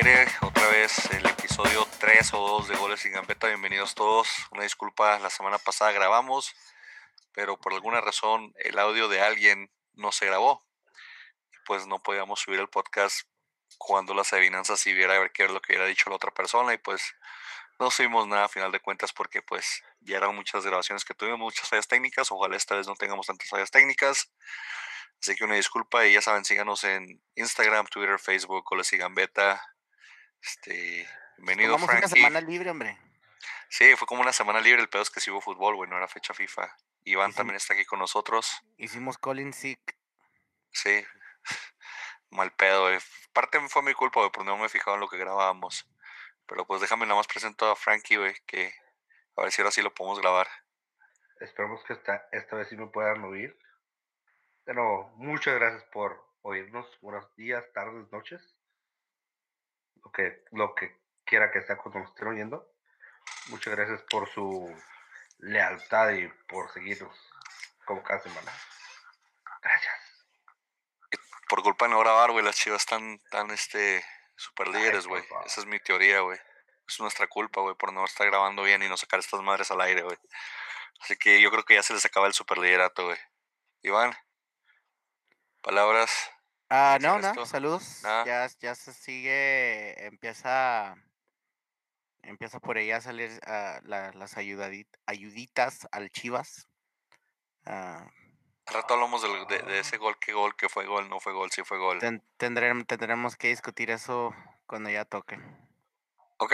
aire otra vez el episodio 3 o 2 de Goles sin Gambeta. Bienvenidos todos. Una disculpa, la semana pasada grabamos, pero por alguna razón el audio de alguien no se grabó. Pues no podíamos subir el podcast cuando las adivinanzas y viera a ver qué era lo que hubiera dicho la otra persona y pues no subimos nada a final de cuentas porque pues ya eran muchas grabaciones que tuvimos, muchas fallas técnicas. Ojalá esta vez no tengamos tantas fallas técnicas. Así que una disculpa y ya saben, síganos en Instagram, Twitter, Facebook, Goles y Gambeta. Este, bienvenido, Tomamos una semana libre, hombre. Sí, fue como una semana libre. El pedo es que sí hubo fútbol, güey, no era fecha FIFA. Iván Hicim- también está aquí con nosotros. Hicimos Colin Sick. Sí, mal pedo, güey. Parte fue mi culpa, güey, por no me he fijado en lo que grabábamos. Pero pues déjame nada más presento a Frankie, güey, que a ver si ahora sí lo podemos grabar. Esperemos que esta, esta vez sí me puedan oír. Pero muchas gracias por oírnos. Buenos días, tardes, noches. Lo que, lo que quiera que sea cuando nos estén oyendo. Muchas gracias por su lealtad y por seguirnos como cada semana. Gracias. Por culpa de no grabar, güey, las chivas están tan, este, super líderes, güey. Esa es mi teoría, güey. Es nuestra culpa, güey, por no estar grabando bien y no sacar estas madres al aire, güey. Así que yo creo que ya se les acaba el super liderato, güey. Iván, palabras. Ah, ¿Qué no, no, esto? saludos. Nada. Ya, ya se sigue, empieza, empieza por ahí a salir ah, la- las ayudadit- ayuditas al Chivas. Ah, Al rato hablamos del- de, de ese gol, qué gol, qué fue gol, no fue gol, sí fue gol. ten- tendrem- tendremos que discutir eso cuando ya toque. Ok,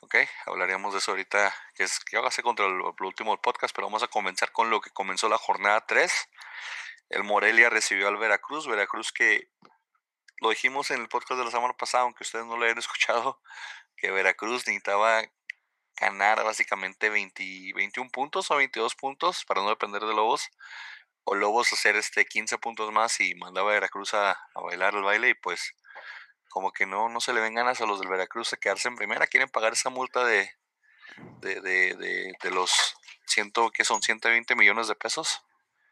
ok, hablaríamos de eso ahorita, que es que hace contra el, el último podcast, pero vamos a comenzar con lo que comenzó la jornada 3. El Morelia recibió al Veracruz, Veracruz que lo dijimos en el podcast de la semana pasada, aunque ustedes no lo hayan escuchado, que Veracruz necesitaba ganar básicamente 20 21 puntos o 22 puntos para no depender de Lobos, o Lobos hacer este 15 puntos más y mandaba a Veracruz a, a bailar el baile y pues como que no, no se le ven ganas a los del Veracruz de quedarse en primera, quieren pagar esa multa de, de, de, de, de los ciento, que son 120 millones de pesos.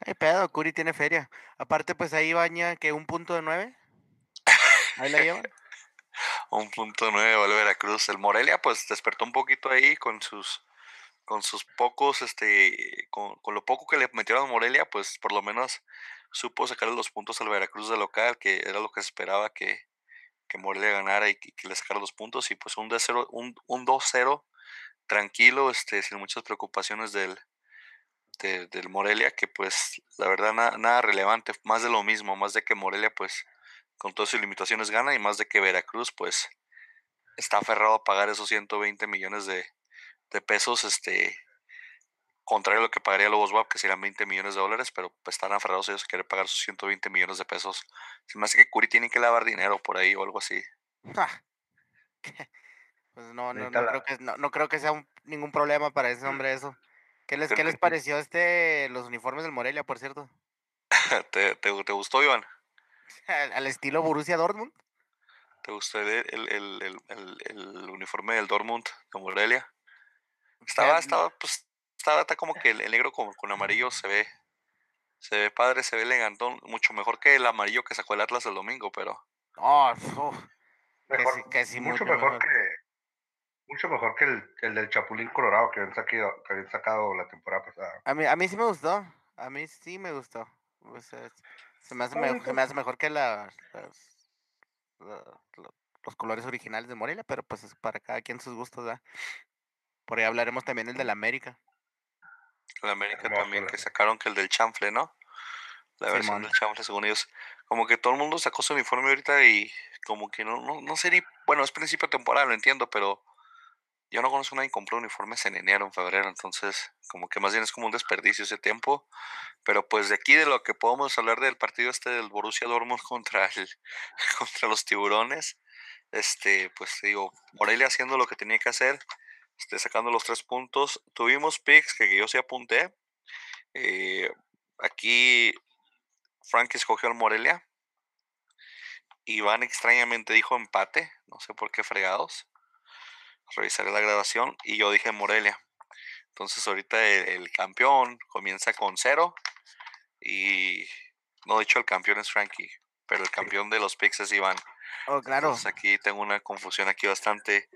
Ay, pedo, Curi tiene feria. Aparte, pues ahí baña que un punto de nueve. Ahí la llevan. Un punto nueve vale Veracruz. El Morelia pues despertó un poquito ahí con sus con sus pocos, este, con, con lo poco que le metieron a Morelia, pues por lo menos supo sacarle los puntos al Veracruz de local, que era lo que se esperaba que, que Morelia ganara y que, que le sacara los puntos. Y pues un 2-0, un, un 2-0 tranquilo, este, sin muchas preocupaciones del, de- del Morelia, que pues la verdad na- nada relevante, más de lo mismo, más de que Morelia pues con todas sus limitaciones gana y más de que Veracruz pues está aferrado a pagar esos 120 millones de, de pesos, este, contrario a lo que pagaría Lobos WAP, que serían 20 millones de dólares, pero pues, están aferrados ellos a querer pagar sus 120 millones de pesos. Se me hace que Curi tiene que lavar dinero por ahí o algo así. Ja. Pues no, no, no creo que, no, no creo que sea un- ningún problema para ese hombre eso. ¿Qué les, qué les pareció este los uniformes del Morelia, por cierto? ¿Te, te, te gustó, Iván? Al, al estilo Borussia Dortmund. ¿Te gustó el, el, el, el- uniforme del Dortmund de Morelia? Estaba, estaba, pues, estaba, está como que el, negro con, con amarillo se ve, se ve padre, se ve elegantón, mucho mejor que el amarillo que sacó el Atlas el domingo, pero Oh, Que Mejor, sí- que sí, mucho mucho mejor, mejor. que mucho mejor que el, el del Chapulín Colorado que habían, sacado, que habían sacado la temporada pasada. a, mí, a mí sí me gustó. A mí sí me gustó. O sea, se, me hace Está me- bonito. se me hace mejor que la, las- la- lo- los colores originales de Morelia, pero pues es para cada quien sus gustos, ¿verdad? Por ahí hablaremos también del del América. el América Hermoso, también la que sacaron que el del chanfle, ¿no? La versión Simón. del chanfle, según ellos. Como que todo el mundo sacó su uniforme ahorita y como que no, no, no sé ni, bueno, es principio de temporada, lo entiendo, pero yo no conozco a nadie que compró uniformes en enero, en febrero, entonces como que más bien es como un desperdicio ese tiempo. Pero pues de aquí de lo que podemos hablar del partido este del Borussia Dortmund contra el, contra los tiburones, este, pues digo, Morelia haciendo lo que tenía que hacer, este, sacando los tres puntos. Tuvimos picks que, que yo sí apunté. eh, aquí Frank escogió al Morelia. Iván extrañamente dijo empate, no sé por qué fregados. Revisaré la grabación y yo dije Morelia. Entonces ahorita el, el campeón comienza con cero y no de hecho el campeón es Frankie, pero el campeón de los picks es Iván. Oh, claro. Entonces aquí tengo una confusión aquí bastante.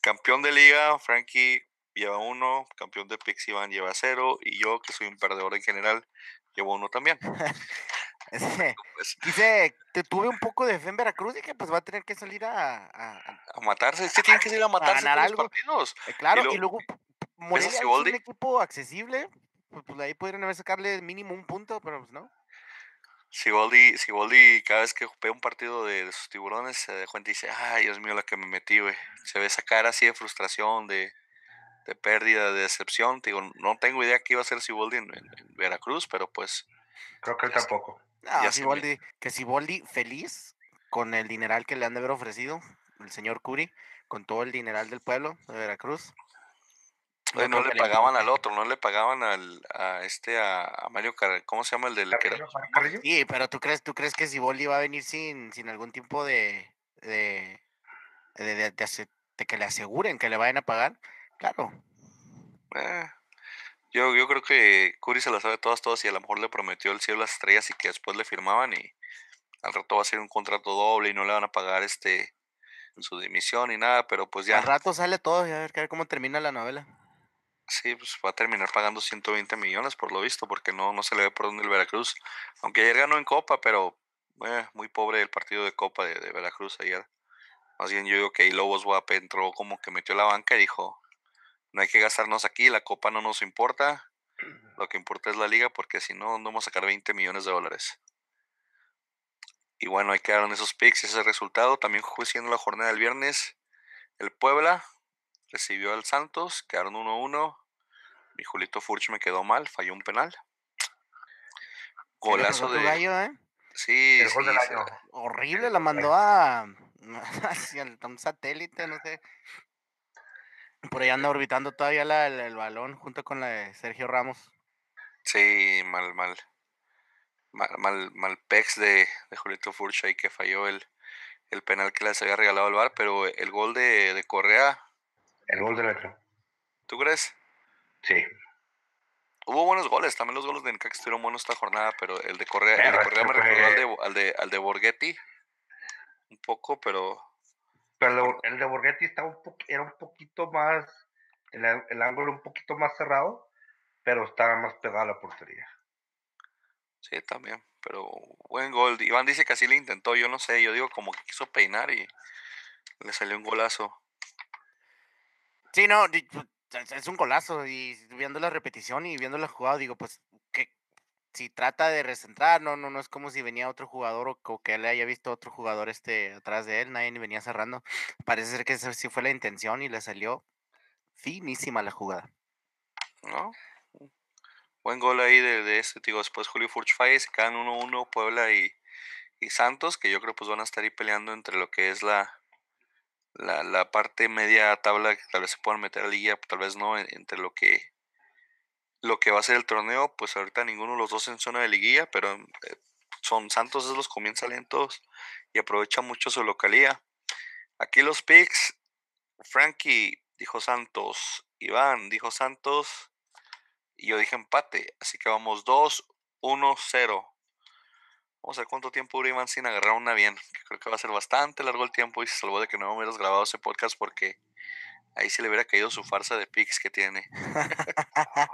Campeón de liga, Frankie lleva uno, campeón de Pix Iván lleva cero, y yo, que soy un perdedor en general, llevo uno también. Ese- Pues, Quise, te tuve un poco de fe en Veracruz y que pues va a tener que salir a, a- a- a matarse, es que tienen que salir a matarse algo. los partidos. eh, claro, y luego, p- Morelia es un equipo accesible, pues, pues, ahí podrían haber sacarle mínimo un punto, pero pues no. Siboldi, Siboldi cada vez que ve un partido de, de sus tiburones se da cuenta y dice, ay, Dios mío, la que me metí, güey. Se ve esa cara así de frustración, de, de pérdida, de decepción. Te Digo, no tengo idea qué iba a hacer Siboldi en, en- en Veracruz, pero pues Creo que él sé. tampoco. Me- Siboldi, que Siboldi feliz con el dineral que le han de haber ofrecido el señor Curi, con todo el dineral del pueblo de Veracruz. No le pagaban al otro, no le pagaban al, a este, a, a Mario Car ¿cómo se llama el del? Carrillo, Carrillo. Sí, pero tú crees, tú crees que Siboldi va a venir sin, sin algún tipo de de, de, de que le aseguren que le vayan a pagar? Claro. Eh, yo, yo creo que Curi se la sabe todas, todas y a lo mejor le prometió el cielo a las estrellas y que después le firmaban y al rato va a ser un contrato doble y no le van a pagar este su dimisión ni nada, pero pues ya, Al rato sale todo y a ver, a ver cómo termina la novela. sí, pues va a terminar pagando 120 millones por lo visto, porque no, no se le ve por dónde el Veracruz. Aunque ayer ganó en Copa, pero eh, muy pobre el partido de Copa de, de Veracruz ayer. Más bien yo digo que ahí Lobos Guap entró como que metió la banca y dijo, no hay que gastarnos aquí, la Copa no nos importa, lo que importa es la liga, porque si no, no vamos a sacar 20 millones de dólares. Y bueno, ahí quedaron esos picks y ese resultado. También fue siendo la jornada del viernes. El Puebla recibió al Santos, quedaron 1-1. Mi Julito Furch me quedó mal, falló un penal. ¿Qué le Golazo de. gallo, eh? Sí, El gol sí, del se- año. Horrible, la mandó a hacia un satélite, no sé. Por ahí anda orbitando todavía la- el, el balón junto con la de Sergio Ramos. sí, mal, mal. Mal, mal, mal pex de, de Julito Furch ahí que falló el, el penal que les había regalado el VAR, pero el gol de, de Correa, El gol del otro. ¿tú crees? Sí. Hubo buenos goles, también los goles de Necaxa estuvieron buenos esta jornada, pero el de Correa, el de Correa me recordó al de, al de, al de Borghetti un poco, pero Pero el de Borghetti estaba un po- era un poquito más, el, ángulo un poquito más cerrado, pero estaba más pegado a la portería. sí, también, pero buen gol. Iván dice que así le intentó, yo no sé, yo digo como que quiso peinar y le salió un golazo. Sí, no, di- pu- es un golazo. Y viendo la repetición y viendo la jugada, digo, pues si trata de recentrar, no, no, no es como si venía otro jugador o, o que le haya visto otro jugador este atrás de él, nadie ni venía cerrando. Parece ser que esa sí fue la intención y le salió finísima la jugada. ¿no? Buen gol ahí de, de este, digo, después Julio Furch falla y se quedan 1-1 Puebla y, y Santos, que yo creo pues van a estar ahí peleando entre lo que es la, la, la parte media tabla, que tal vez se puedan meter a liga, tal vez no, en- entre lo que lo que va a ser el torneo, pues ahorita ninguno de los dos en zona de liguilla, pero eh, son Santos es los comienza lentos y aprovecha mucho su localía. Aquí los picks, Frankie dijo Santos, Iván dijo Santos y yo dije empate, así que vamos 2, 1, 0. Vamos a ver cuánto tiempo dura Iván sin agarrar una bien, creo que va a ser bastante largo el tiempo y se salvó de que no hubieras grabado ese podcast porque ahí sí le hubiera caído su farsa de picks que tiene.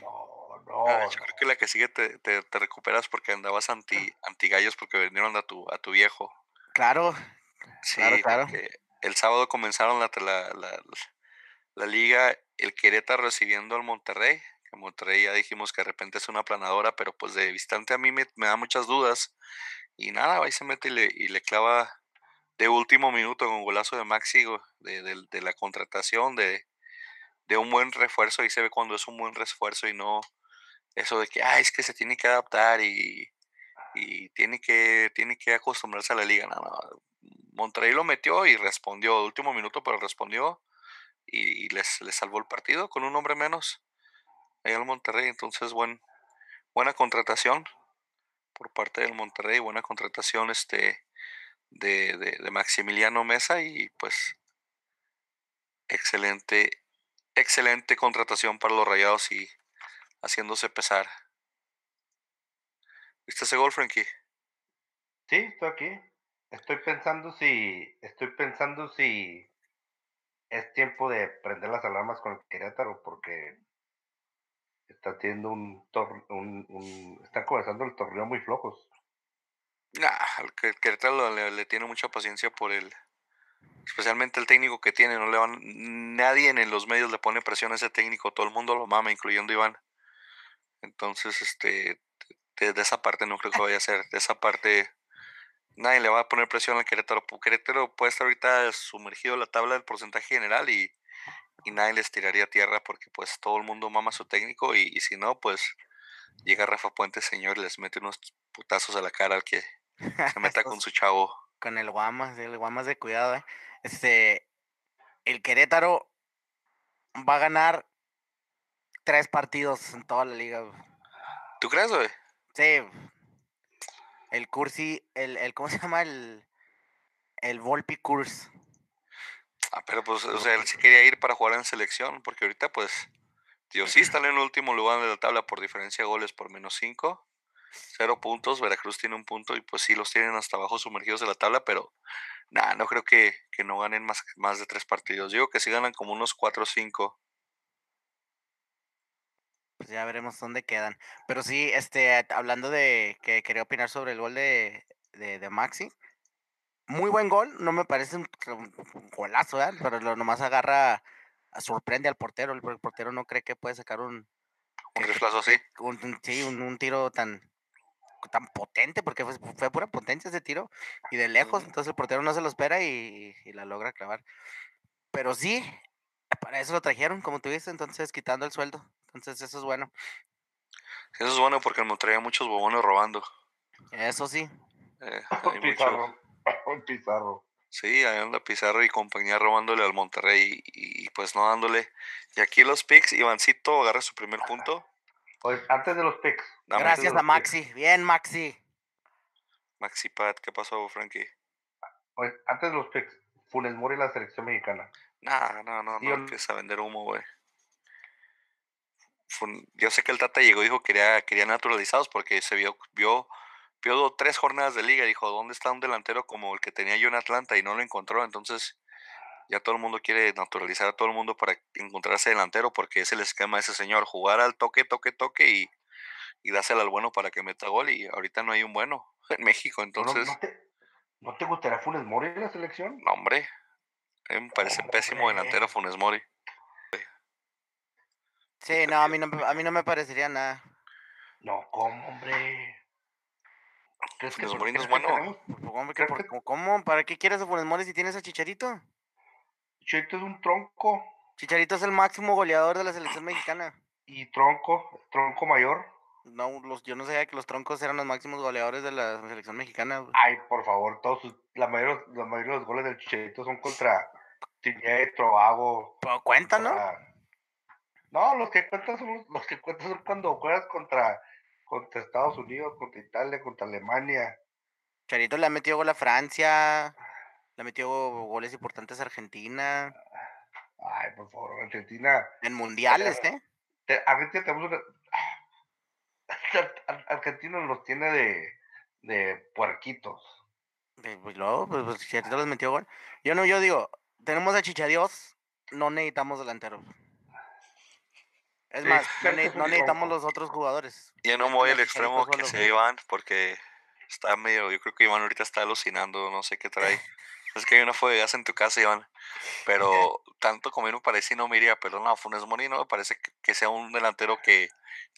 No, Ah, no, yo creo que la que sigue te, te- te recuperas porque andabas anti, anti gallos porque vendieron a tu, a tu viejo. Claro, Sí, Claro, claro. el sábado comenzaron la, la, la- la liga, el Querétaro recibiendo al Monterrey. Que Monterrey ya dijimos que de repente es una aplanadora, pero pues de visitante a mí me, me da muchas dudas. Y nada, ahí se mete y le, y le clava de último minuto con golazo de Maxi de, de- de la contratación, de, de un buen refuerzo. Ahí se ve cuando es un buen refuerzo y no eso de que, ah, es que se tiene que adaptar y, y tiene, que, tiene que acostumbrarse a la liga. No, no, Monterrey lo metió y respondió, último minuto, pero respondió y, y les, les salvó el partido con un hombre menos. Ahí al Monterrey, entonces buen, buena contratación por parte del Monterrey, buena contratación este de, de, de Maximiliano Mesa y pues excelente, excelente contratación para los rayados y haciéndose pesar. ¿Viste ese gol, Frankie? Sí, estoy aquí. Estoy pensando si, estoy pensando si es tiempo de prender las alarmas con el Querétaro porque está teniendo un, un, un están comenzando el torneo muy flojos. Nah, el Querétaro le, tiene mucha paciencia por él. Especialmente el técnico que tiene, no le van, nadie en los medios le pone presión a ese técnico, todo el mundo lo mama, incluyendo Iván. Entonces, este, de, esa parte no creo que vaya a ser, de esa parte nadie le va a poner presión al Querétaro. Querétaro puede estar ahorita sumergido en la tabla del porcentaje general y, y nadie les tiraría tierra porque pues todo el mundo mama a su técnico y, y si no, pues llega Rafa Puente, señor, y les mete unos putazos a la cara al que se meta con su chavo. Con el Guamas, el Guamas de cuidado, ¿eh? Este, el Querétaro va a ganar tres partidos en toda la liga. ¿Tú crees, güey? Sí. El Cursi, el, el, ¿cómo se llama? El, el Volpi Curse. Ah, pero pues, o sea, él sí quería ir para jugar en selección, porque ahorita, pues, Dios sí está en el último lugar de la tabla por diferencia de goles por menos cinco. Cero puntos, Veracruz tiene un punto y pues sí los tienen hasta abajo sumergidos de la tabla, pero nada, no creo que, que, no ganen más, más de tres partidos. Digo que sí ganan como unos cuatro o cinco. Pues ya veremos dónde quedan. Pero sí, este, hablando de que quería opinar sobre el gol de, de, Maxi. Muy buen gol, no me parece un, golazo, ¿eh? pero lo nomás agarra, sorprende al portero. El portero no cree que puede sacar un. Un reemplazo así. Un, sí, un, tiro tan, tan potente, porque fue, fue, pura potencia ese tiro, y de lejos, entonces el portero no se lo espera y, y, la logra clavar. Pero sí, para eso lo trajeron, como tú dices, entonces quitando el sueldo. Entonces eso es bueno. Eso es bueno porque me traía muchos bobones robando. Eso sí. Eh, Pizarro. Pizarro. Sí, ahí anda Pizarro y compañía robándole al Monterrey y, pues no dándole. Y aquí los picks, Ivancito agarra su primer punto. Pues antes de los picks. Gracias a Maxi. Bien, Maxi. Maxi Pat, ¿qué pasó, Frankie? Pues antes de los picks, Funes Mori la selección mexicana. No, no, no, no empieza a vender humo, güey yo sé que el Tata llegó y dijo que quería, quería naturalizados porque se vio, vio, vio tres jornadas de liga. Dijo, ¿dónde está un delantero como el que tenía yo en Atlanta? Y no lo encontró. Entonces, ya todo el mundo quiere naturalizar a todo el mundo para encontrarse delantero porque es el esquema de ese señor. Jugar al toque, toque, toque y, y dásela al bueno para que meta gol. Y ahorita no hay un bueno en México. Entonces. ¿No, te, gustaría Funes Mori en la selección? No, hombre. me parece pésimo delantero Funes Mori. Sí, no, a mí no, a mí no me parecería nada. No, ¿cómo, hombre? ¿Crees que Mori no es bueno? ¿Cómo, ¿Para qué quieres a Funes Mori si tienes a Chicharito? Chicharito es un tronco. Chicharito es el máximo goleador de la selección mexicana. ¿Y tronco? ¿Tronco mayor? No, los, yo no sabía que los troncos eran los máximos goleadores de la selección mexicana. Ay, por favor, todos la mayoría, la mayoría de los goles del Chicharito son contra Tinetro, Hago. Pero cuéntanos. No, los que cuentas son los que cuentas son cuando juegas contra, contra Estados Unidos, contra Italia, contra Alemania. Charito le ha metido gol a Francia, le ha metido goles importantes a Argentina. Ay, por favor, Argentina. En mundiales, ¿eh? Argentina tenemos una... Argentina los tiene de, de puerquitos. Pues luego, pues, pues Chicharito les metió gol. Yo no, yo digo, tenemos a Chichadios, no necesitamos delanteros. Es más, no, necesitamos los otros jugadores. Ya no voy al extremo que se Iván, porque está medio, yo creo que Iván ahorita está alucinando, no sé qué trae. es que hay una gas en tu casa, Iván. Pero tanto como no parece, no me iría, pero no, Funes Mori no me parece que, sea un delantero que,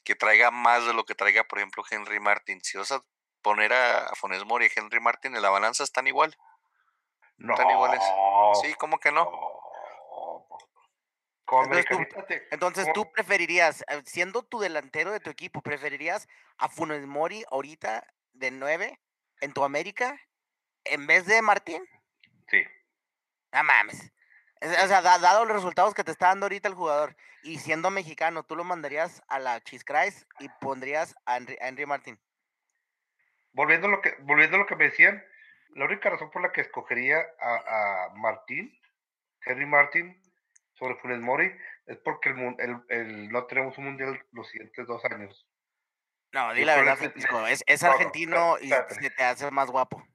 que, traiga más de lo que traiga, por ejemplo, Henry Martin. Si vas a poner a, Funes Mori y Henry Martin en la balanza, están igual. No. Están iguales. Sí, ¿cómo que no? Entonces, tú, preferirías, eh, siendo tu delantero de tu equipo, ¿preferirías a Funes Mori ahorita de 9 en tu América en vez de Martín? Sí. No mames. O sea, dado los resultados que te está dando ahorita el jugador y siendo mexicano, ¿tú lo mandarías a la Chiscrais y pondrías a Henry, Martín? Volviendo a, lo que, volviendo a lo que me decían, la única razón por la que escogería a, a Martín, Henry Martín, sobre Funes Mori es porque el, el, no tenemos un mundial los siguientes dos años. No, di la verdad, es, es, argentino y se te hace más guapo.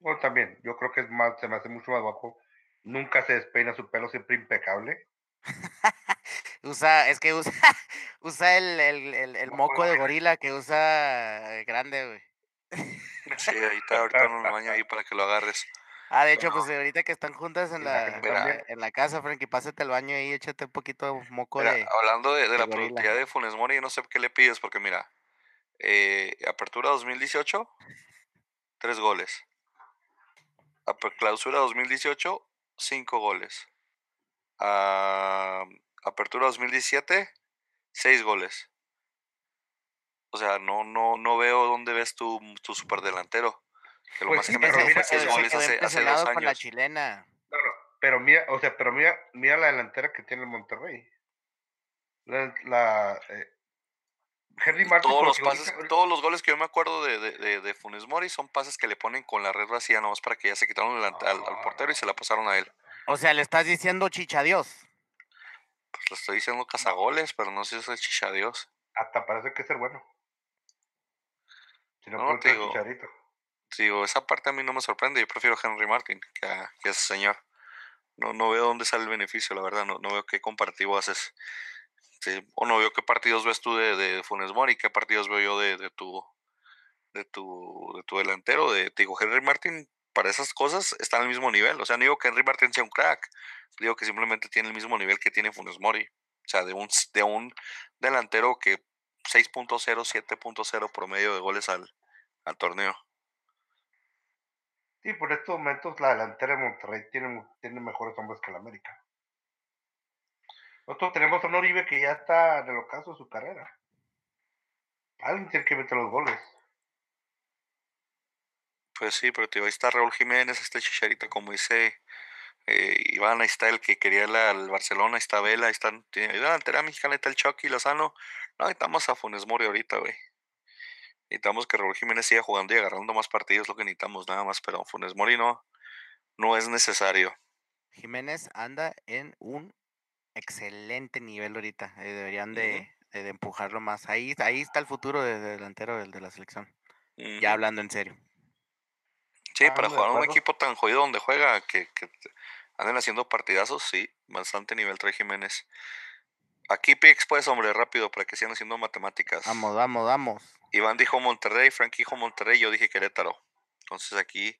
Bueno, también, yo creo que es más, se me hace mucho más guapo. Nunca se despeina su pelo, siempre impecable. usa, es que usa, usa el, el, el, el moco de gorila que usa grande, güey. Sí, ahí está, ahorita en el baño ahí para que lo agarres. Ah, de hecho, pues ahorita que están juntas en la, en la casa, Frankie, pásate al baño y échate un poquito de moco de. Hablando de, de, la productividad de Funes Mori, yo no sé qué le pides, porque mira, eh, apertura 2018, tres goles. Clausura 2018, cinco goles. Ah, apertura 2017, seis goles. O sea, no, no, no veo dónde ves tu, tu superdelantero. Que lo pues más que me fue seis goles hace, hace dos años. Con la chilena. pero mira, o sea, pero mira, mira la delantera que tiene el Monterrey. La, la eh, Henry Martin todos los pases, todos los goles que yo me acuerdo de, de, de, Funes Mori son pases que le ponen con la red vacía nomás para que ya se quitaron al, al, portero y se la pasaron a él. O sea, le estás diciendo chicha Dios. Pues le estoy diciendo cazagoles, pero no sé si es chicha Dios. Hasta parece que es el bueno. Si no, no te digo, digo, esa parte a mí no me sorprende. Yo prefiero a Henry Martin que a, que ese señor. No, no veo dónde sale el beneficio, la verdad. No, no veo qué comparativo haces o no veo qué partidos ves tú de, de Funes Mori, qué partidos veo yo de, de, tu de tu de tu delantero, de te digo Henry Martin para esas cosas está al mismo nivel, o sea, no digo que Henry Martin sea un crack, digo que simplemente tiene el mismo nivel que tiene Funes Mori, o sea, de un de un delantero que 6.0, 7.0 promedio de goles al, al torneo. Sí, por estos momentos la delantera de Monterrey tiene, tiene mejores hombres que la América. Nosotros tenemos a un Oribe que ya está en el ocaso de su carrera. Alguien tiene que meter los goles. Pues sí, pero te ahí está Raúl Jiménez, este Chicharito, como dice eh, Iván, ahí está el que quería el Barcelona, ahí está Vela, ahí están, la delantera mexicana, ahí está el Chucky, Lozano. No, necesitamos a Funes Mori ahorita, güey. Necesitamos que Raúl Jiménez siga jugando y agarrando más partidos, lo que necesitamos nada más, pero Funes Mori no, no es necesario. Jiménez anda en un excelente nivel ahorita. Eh, deberían de, empujarlo más. Ahí, ahí está el futuro de, delantero de, de, la selección. Ya hablando en serio. Sí, para jugar un equipo tan jodido donde juega, que, que anden haciendo partidazos, sí, bastante nivel trae Jiménez. Aquí Pix, pues, hombre, rápido, para que sigan haciendo matemáticas. Vamos, vamos, vamos. Iván dijo Monterrey, Frank dijo Monterrey, yo dije Querétaro. Entonces aquí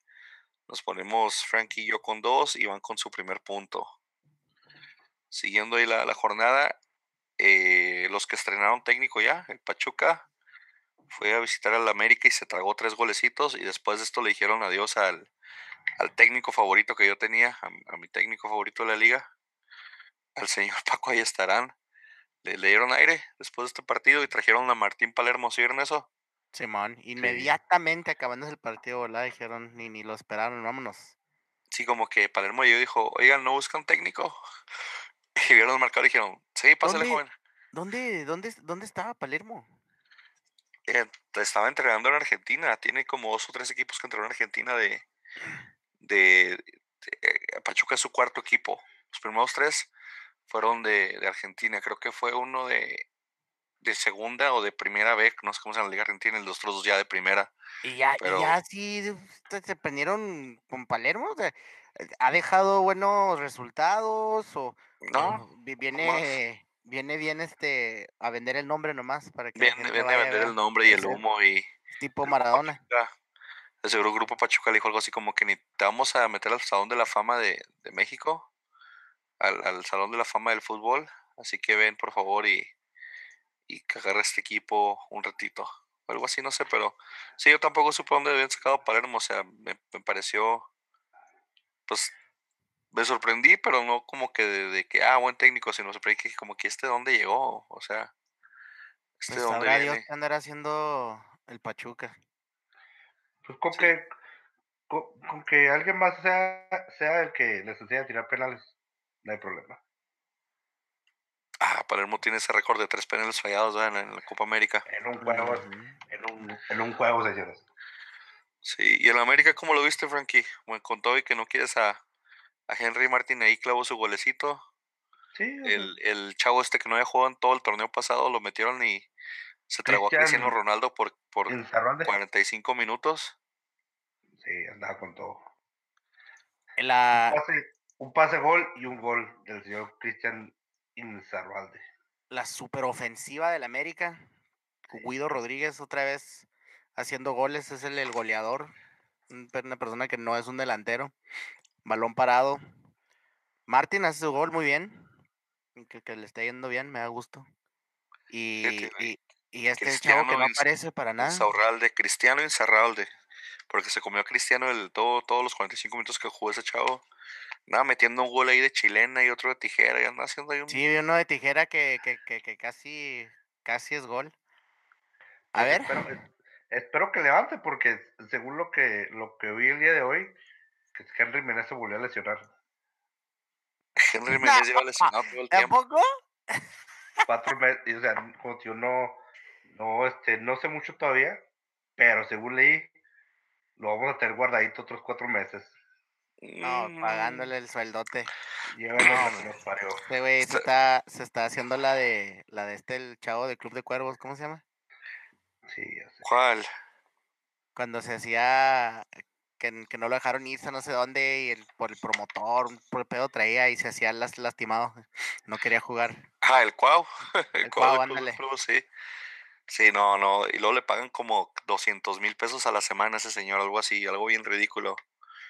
nos ponemos Frank y yo con dos, Iván con su primer punto siguiendo ahí la, jornada, eh, los que estrenaron técnico ya, el Pachuca, fue a visitar al América y se tragó tres golecitos y después de esto le dijeron adiós al, al técnico favorito que yo tenía, a, mi técnico favorito de la liga, al señor Paco ahí estarán. Le, dieron aire después de este partido y trajeron a Martín Palermo, ¿sí vieron eso? Simón, inmediatamente acabando el partido, ¿verdad? Dijeron, ni, ni lo esperaron, vámonos. Sí, como que Palermo yo dijo, oigan, ¿no buscan técnico? Y vieron el marcador y dijeron, sí, pásale, joven. ¿Dónde, dónde, dónde estaba Palermo? Eh, estaba entrenando en Argentina. Tiene como dos o tres equipos que entrenó en Argentina de, de, eh, Pachuca es su cuarto equipo. Los primeros tres fueron de, de, Argentina. Creo que fue uno de, de segunda o de primera vez, no sé cómo se llama la Liga Argentina, y los otros dos ya de primera. Y ya, y ya sí se prendieron con Palermo. ¿Ha dejado buenos resultados o, no, viene viene bien este a vender el nombre nomás para que viene, viene a vender el nombre y el humo y tipo Maradona. El seguro Grupo Pachuca le dijo algo así como que necesitamos a meter al Salón de la Fama de, de México, al, al, Salón de la Fama del Fútbol, así que ven por favor y, y que agarre este equipo un ratito. O algo así, no sé, pero sí, yo tampoco supe dónde habían sacado Palermo, o sea, me, me pareció pues me sorprendí, pero no como que de, que, ah, buen técnico, sino sorprendí que como que este dónde llegó, o sea, este pues dónde Dios que andar haciendo el Pachuca. Pues con que con, que alguien más sea, sea el que les enseñe a tirar penales, no hay problema. Ah, Palermo tiene ese récord de tres penales fallados en, la Copa América. En un juego, en, un, en un juego, señores. Sí, y en América, ¿cómo lo viste, Frankie? Bueno, con todo y que no quieres a, a Henry Martin ahí clavó su golecito. Sí. El, el chavo este que no había jugado en todo el torneo pasado lo metieron y se tragó a Cristiano Ronaldo por, por 45 minutos. Sí, andaba con todo. La, Un pase, un pase gol y un gol del señor Cristian Inzarralde. la superofensiva del América. Guido Rodríguez otra vez haciendo goles, es el, el goleador. un- Una persona que no es un delantero. Balón parado. Martín hace su gol muy bien. Que, que le está yendo bien, me da gusto. Y, y, y este chavo que no aparece para nada. Insaurralde, Cristiano Insaurralde. Porque se comió a Cristiano el, todo, todos los 45 minutos que jugó ese chavo. Nada, metiendo un gol ahí de chilena y otro de tijera. Y anda haciendo ahí un. Sí, uno de tijera que, que, que, que casi, casi es gol. A Pues ver. Espero, es- espero que levante, porque según lo que, lo que vi el día de hoy, que Henry Menez se volvió a lesionar. Henry Méndez lleva lesionado todo el tiempo. ¿Tampoco? Cuatro meses, o sea, como yo no, no, este, no sé mucho todavía, pero según leí, lo vamos a tener guardadito otros cuatro meses. No, Mm, pagándole el sueldote. No. Este güey se Está- se está haciendo la de la de este el chavo del Club de Cuervos, ¿cómo se llama? Sí, ya sé. ¿Cuál? Cuando se hacía que, que no lo dejaron irse a no sé dónde y el, por el promotor, un por el pedo traía y se hacía las, lastimado. No quería jugar. Ah, el Cuau. El, El Cuau, Cuau, del Club sí. Sí, no, no. Y luego le pagan como 200 mil pesos a la semana a ese señor, algo así, algo bien ridículo.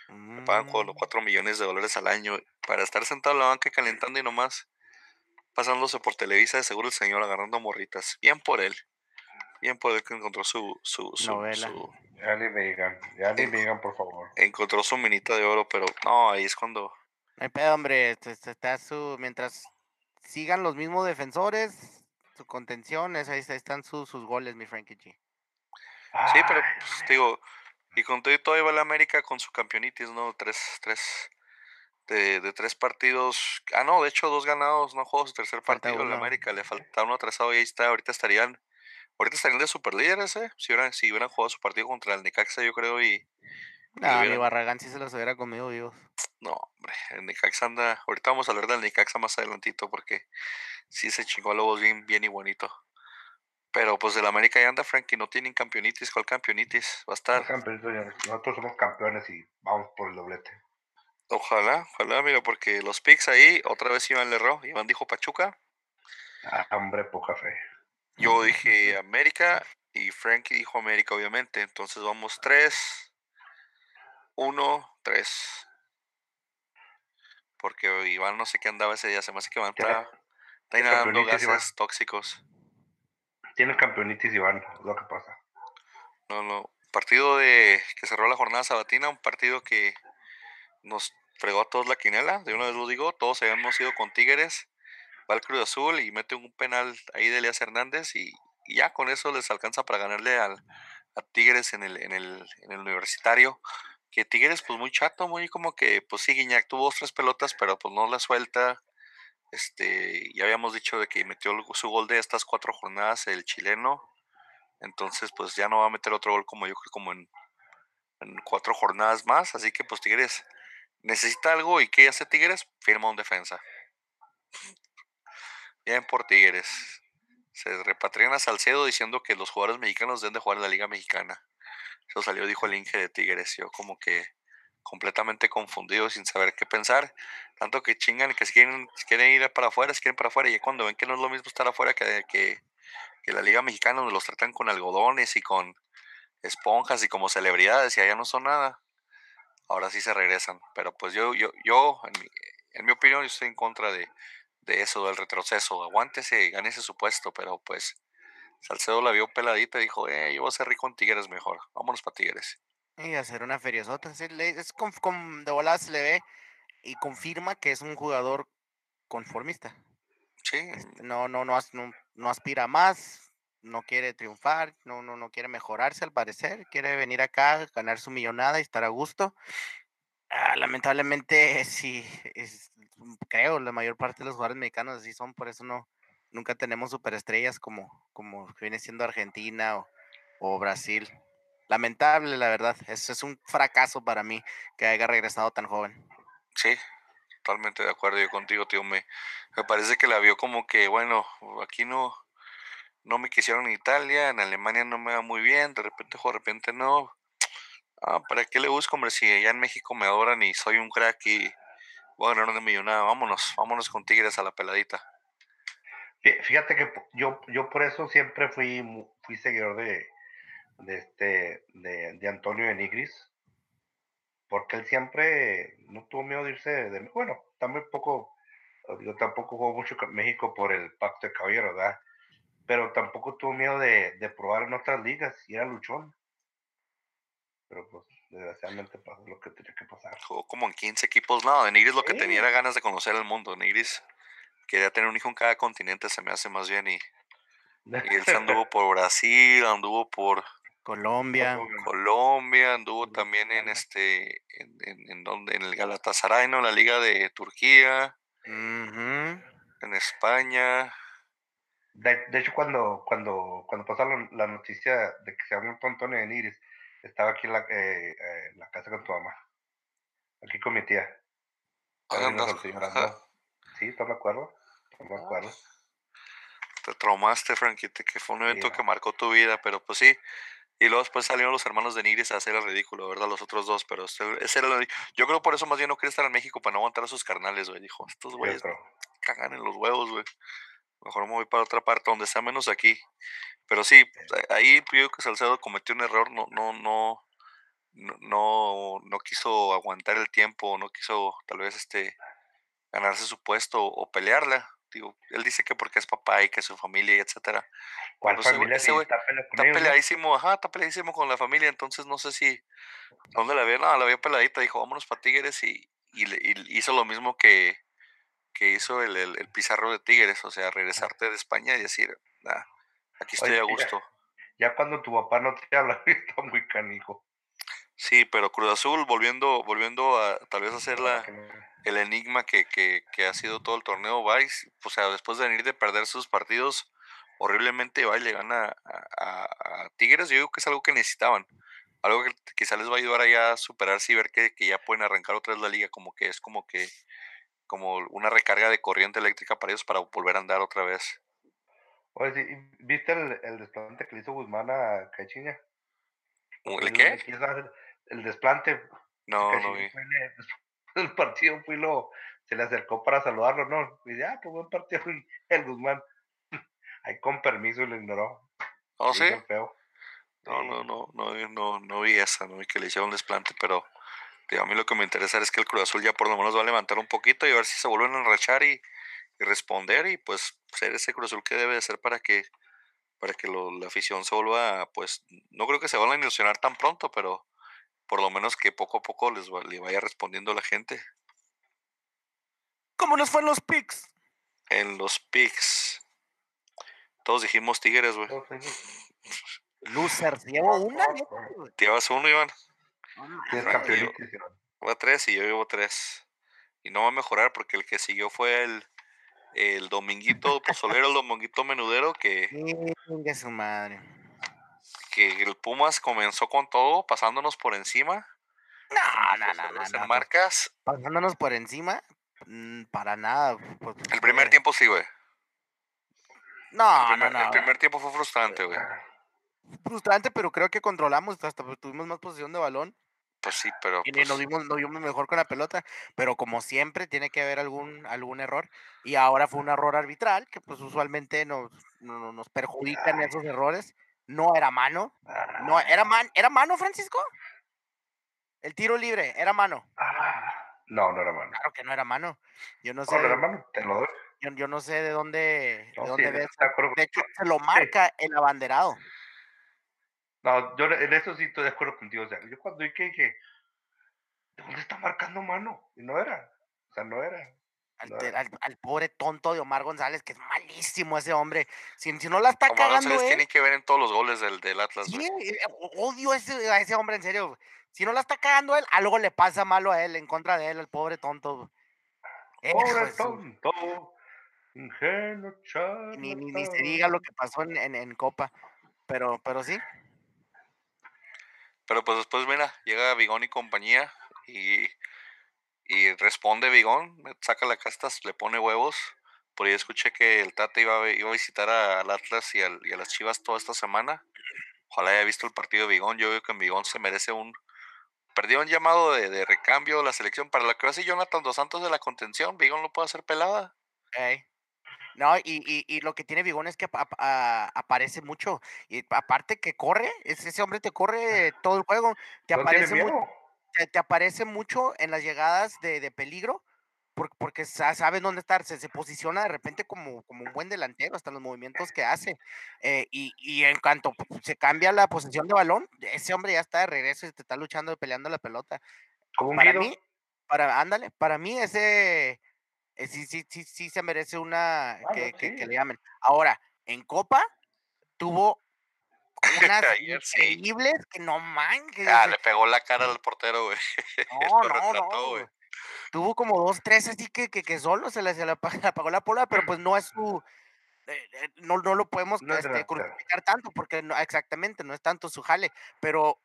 Le pagan como Mm, 4 millones de dólares al año para estar sentado en la banca calentando y nomás pasándose por Televisa, de seguro el señor agarrando morritas. Bien por él. Bien por él que encontró su, su, su, Novela. su- Ya ni me digan, ya ni me digan, por favor. encontró su minita de oro, pero no, ahí es cuando No hay pedo, hombre. Está su, mientras sigan los mismos defensores, su contención, ahí, están sus, sus goles, mi Frankie G. Sí, pero pues, digo, y con todo y todo iba la América con su campeonitis, ¿no? Tres, tres, de, de tres partidos. Ah, no, de hecho, dos ganados, no jugó su tercer Falta partido en la. América. Le falta uno atrasado y ahí está. Ahorita estarían, ahorita estarían de superlíderes, ¿eh? Si hubieran, si hubieran jugado su partido contra el Necaxa, yo creo, y. y No, mi Barragán sí se los hubiera comido vivos. No, hombre, el Necaxa anda. Ahorita vamos a hablar del Necaxa más adelantito porque sí se chingó a Lobos bien, bien y bonito. Pero pues del América ya anda, Frankie, no tienen campeonitis. ¿Cuál campeonitis? Va a estar. Nosotros somos campeones y vamos por el doblete. Ojalá, ojalá, mira, porque los picks ahí, otra vez Iván le erró. Iván dijo Pachuca, Ah, hombre, poca fe. yo dije América y Frankie dijo América, obviamente. Entonces vamos 3, 1, 3. Porque Iván no sé qué andaba ese día, se me hace que Iván está, está inhalando gases tóxicos. Tienen campeonitis, Iván, es lo que pasa. No, no. Partido de que cerró la jornada sabatina, un partido que nos fregó a todos la quinela, de una vez lo digo, todos habíamos ido con Tigres, va el Cruz Azul y mete un penal ahí de Elias Hernández y, y ya con eso les alcanza para ganarle al, a Tigres en el, en el, en el universitario. Que Tigres, pues muy chato, muy como que, pues sí, Guiñac tuvo dos, tres pelotas, pero pues no la suelta. Este, ya habíamos dicho de que metió su gol de estas cuatro jornadas el chileno. Entonces, pues ya no va a meter otro gol como yo creo como en, en cuatro jornadas más. Así que pues Tigres necesita algo. ¿Y qué hace Tigres? Firma un defensa. Bien por Tigres. Se repatrian a Salcedo diciendo que los jugadores mexicanos deben de jugar en la Liga Mexicana. Eso salió, dijo el Inge de Tigres. Yo como que completamente confundido, sin saber qué pensar. Tanto que chingan que si quieren, quieren ir para afuera, si quieren para afuera. Y cuando ven que no es lo mismo estar afuera que, que, que la Liga Mexicana, donde los tratan con algodones y con esponjas y como celebridades y allá no son nada. Ahora sí se regresan. Pero pues yo, yo, yo, en mi, en mi opinión, yo estoy en contra de, de eso, del retroceso. Aguántese, gane ese supuesto, pero pues Salcedo la vio peladita y dijo, eh, yo voy a ser rico en Tigres mejor. Vámonos para Tigres. Y hacer una feriosota. sí, es con, con- de volada se le ve y confirma que es un jugador conformista. Sí, Este, No, no, no, no, no aspira a más, no quiere triunfar, no, no, no quiere mejorarse al parecer, quiere venir acá, ganar su millonada y estar a gusto. Ah, lamentablemente, sí, es- creo, la mayor parte de los jugadores mexicanos así son, por eso no, nunca tenemos superestrellas como, como viene siendo Argentina o, o Brasil. Lamentable, la verdad, es, es un fracaso para mí que haya regresado tan joven. sí, totalmente de acuerdo yo contigo, tío. Me, me parece que la vio como que, bueno, aquí no, no me quisieron en Italia, en Alemania no me va muy bien, de repente, de repente no. Ah, ¿para qué le busco, hombre? Si allá en México me adoran y soy un crack y voy a ganar una millonada. Vámonos, vámonos con Tigres a la peladita. Fíjate que yo, yo por eso siempre fui, fui seguidor de, de, este, de, Antonio Enigris, porque él siempre no tuvo miedo de irse de, bueno, también poco, yo tampoco juego mucho con México por el pacto de caballero, ¿verdad? Pero tampoco tuvo miedo de, de probar en otras ligas y era luchón. Pero pues desgraciadamente pasó lo que tenía que pasar. Jugó como en 15 equipos, no, de Nigris lo que tenía era ganas de conocer el mundo, Nigris quería tener un hijo en cada continente, se me hace más bien. Y, y él se anduvo por Brasil, anduvo por Colombia. Colombia, anduvo también en este, en, en, donde, en el Galatasaray, ¿no? En la Liga de Turquía, en España. De, hecho, cuando, cuando, cuando pasaron la noticia de que se había un Antonio de Iris, estaba aquí en la, eh, eh, la casa con tu mamá. Aquí con mi tía. Sí, no me acuerdo. No me acuerdo. Te traumaste, Frankie, que fue un evento que marcó tu vida, pero pues sí. Y luego después salieron los hermanos de Nigris a hacer el ridículo, ¿verdad? Los otros dos, pero ese era Yo creo por eso más bien no quería estar en México para no aguantar a sus carnales, güey. Dijo, estos güeyes cagan en los huevos, güey. Mejor me voy para otra parte, donde sea menos aquí. Pero sí, ahí yo creo que Salcedo cometió un error, no, no, no, no, no quiso aguantar el tiempo, no quiso tal vez este ganarse su puesto o pelearla. Digo, él dice que porque es papá y que su familia y etcétera. ¿Cuál pues, familia? Ese está, peleadísimo, ajá, está peleadísimo con la familia, entonces no sé si dónde la vio, no, la vio peladita, dijo, vámonos para Tigres y, y, hizo lo mismo que, que hizo el, el, Pizarro de Tigres, o sea, regresarte de España y decir, nah, aquí estoy a gusto. Ya, cuando tu papá no te habla, está muy canijo. Sí, pero Cruz Azul volviendo, volviendo a tal vez hacer la, el enigma que, que, que, ha sido todo el torneo Vice, o sea, después de venir de perder sus partidos horriblemente, Vice le gana a, Tigres, yo digo que es algo que necesitaban, algo que quizá les va a ayudar allá a superarse y ver que, que, ya pueden arrancar otra vez la liga, como que es como que como una recarga de corriente eléctrica para ellos para volver a andar otra vez. Oye, ¿viste el, el desplante que le hizo Guzmán a Cachiña? ¿El qué? El desplante. No, no vi el partido fui lo, se le acercó para saludarlo, ¿no? Y ya, ah, pues buen partido el Guzmán. Ahí con permiso y lo ignoró. ¿Oh, sí? No, no, no, no, no, no vi esa, no vi que le hicieron desplante, pero a mí lo que me interesa es que el Cruz Azul ya por lo menos va a levantar un poquito y a ver si se vuelven a enrachar y, responder y pues ser ese Cruz Azul que debe de ser para que para que la afición se vuelva, pues no creo que se van a ilusionar tan pronto, pero por lo menos que poco a poco les le vaya respondiendo la gente. ¿Cómo nos fue en los picks? En los picks. Todos dijimos Tigres, güey. Losers, llevo una. Llevas uno, Iván. Llevo a tres y yo llevo tres. Y no va a mejorar porque el que siguió fue el, el dominguito pozolero, el dominguito menudero que. Venga su madre que el Pumas comenzó con todo, pasándonos por encima. No, no, no, no. En marcas. Pasándonos por encima, mm, para nada. Pues, el primer tiempo sí, güey. No, no, no. El primer tiempo fue frustrante, güey. Frustrante, pero creo que controlamos, hasta tuvimos más posición de balón. Pues sí, pero. Y pues nos, vimos, nos vimos mejor con la pelota, pero como siempre tiene que haber algún, algún error. Y ahora fue un error arbitral, que pues usualmente nos, nos, nos perjudican esos errores no era mano. No, era, man, ¿Era mano, Francisco? El tiro libre, ¿era mano? Ah, no, no era mano. Claro que no era mano. Yo no sé. No, era mano, te lo doy. Yo, no sé de dónde, de dónde ves. De hecho, se lo marca el abanderado. No, yo en eso sí estoy de acuerdo contigo. O sea, yo cuando dije, dije, ¿de dónde está marcando mano? Y no era. O sea, no era. Al, pobre tonto de Omar González, que es malísimo ese hombre. Si, no la está Omar cagando. González tiene que ver en todos los goles del, del Atlas. Sí, eh, odio a ese, a ese hombre, en serio. Si no la está cagando él, algo le pasa malo a él, en contra de él, el pobre tonto. Pobre tonto. ni, ni, se diga lo que pasó en, en, en, Copa. Pero, pero sí. Pero pues después, mira, llega Bigón y compañía y y responde Bigón, saca la casta, le pone huevos. Por ahí escuché que el Tata iba a, iba a visitar al Atlas y, a las Chivas toda esta semana. Ojalá haya visto el partido de Bigón. Yo veo que en Bigón se merece un, perdió un llamado de, recambio la selección para lo que hace Jonathan Dos Santos de la contención. Vigón lo puede hacer pelada. No, y, y, y, lo que tiene Vigón es que aparece mucho. Y aparte que corre, ese hombre te corre todo el juego. Te, aparece, mucho, te, aparece mucho en las llegadas de, de peligro porque, sabe dónde estar, se, posiciona de repente como, como un buen delantero, hasta los movimientos que hace. Eh, y, en cuanto se cambia la posición de balón, ese hombre ya está de regreso y te está luchando y peleando la pelota. para mí, para, ándale, para mí ese eh, sí, sí, sí, sí se merece una que, le llamen. Ahora, en Copa tuvo unas increíbles que no manches. Ah, le pegó la cara al portero, güey. No, no, no tuvo como dos, tres así que, que, que solo se le, se le apagó la pola, pero pues no es su, eh, eh, no, no lo podemos no este, crucificar tanto, porque no, exactamente, no es tanto su jale, pero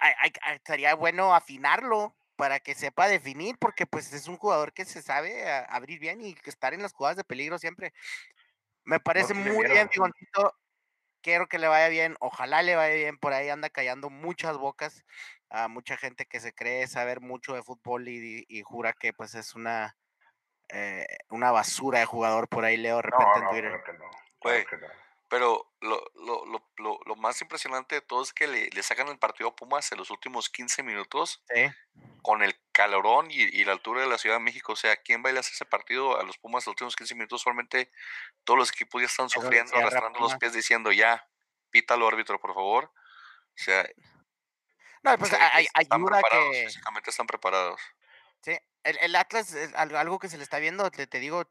hay, estaría bueno afinarlo para que sepa definir, porque pues es un jugador que se sabe abrir bien y estar en las jugadas de peligro siempre. Me parece muy bien, Figoncito. Quiero que le vaya bien, ojalá le vaya bien, por ahí anda callando muchas bocas a mucha gente que se cree saber mucho de fútbol y, jura que pues es una, eh, una basura de jugador por ahí leo de repente en Twitter. Pero lo, lo, lo, lo, más impresionante de todo es que le, le, sacan el partido a Pumas en los últimos 15 minutos con el calorón y, la altura de la Ciudad de México. O sea, ¿quién va a ir a hacer ese partido a los Pumas en los últimos 15 minutos? Solamente todos los equipos ya están sufriendo, arrastrando los pies diciendo ya, pítalo árbitro, por favor. O sea, no, pues hay, ayuda que. Físicamente están preparados. Sí, el, el, Atlas es algo que se le está viendo, te, te digo,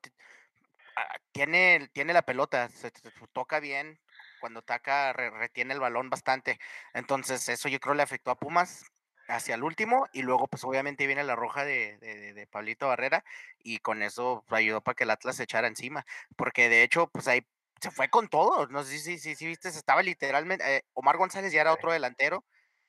tiene, tiene la pelota, se, toca bien, cuando ataca retiene el balón bastante. Entonces, eso yo creo le afectó a Pumas hacia el último y luego pues obviamente viene la roja de, de, de Pablito Barrera y con eso ayudó para que el Atlas se echara encima, porque de hecho pues ahí se fue con todo, no sé si, si, si, viste, estaba literalmente, eh, Omar González ya era otro delantero,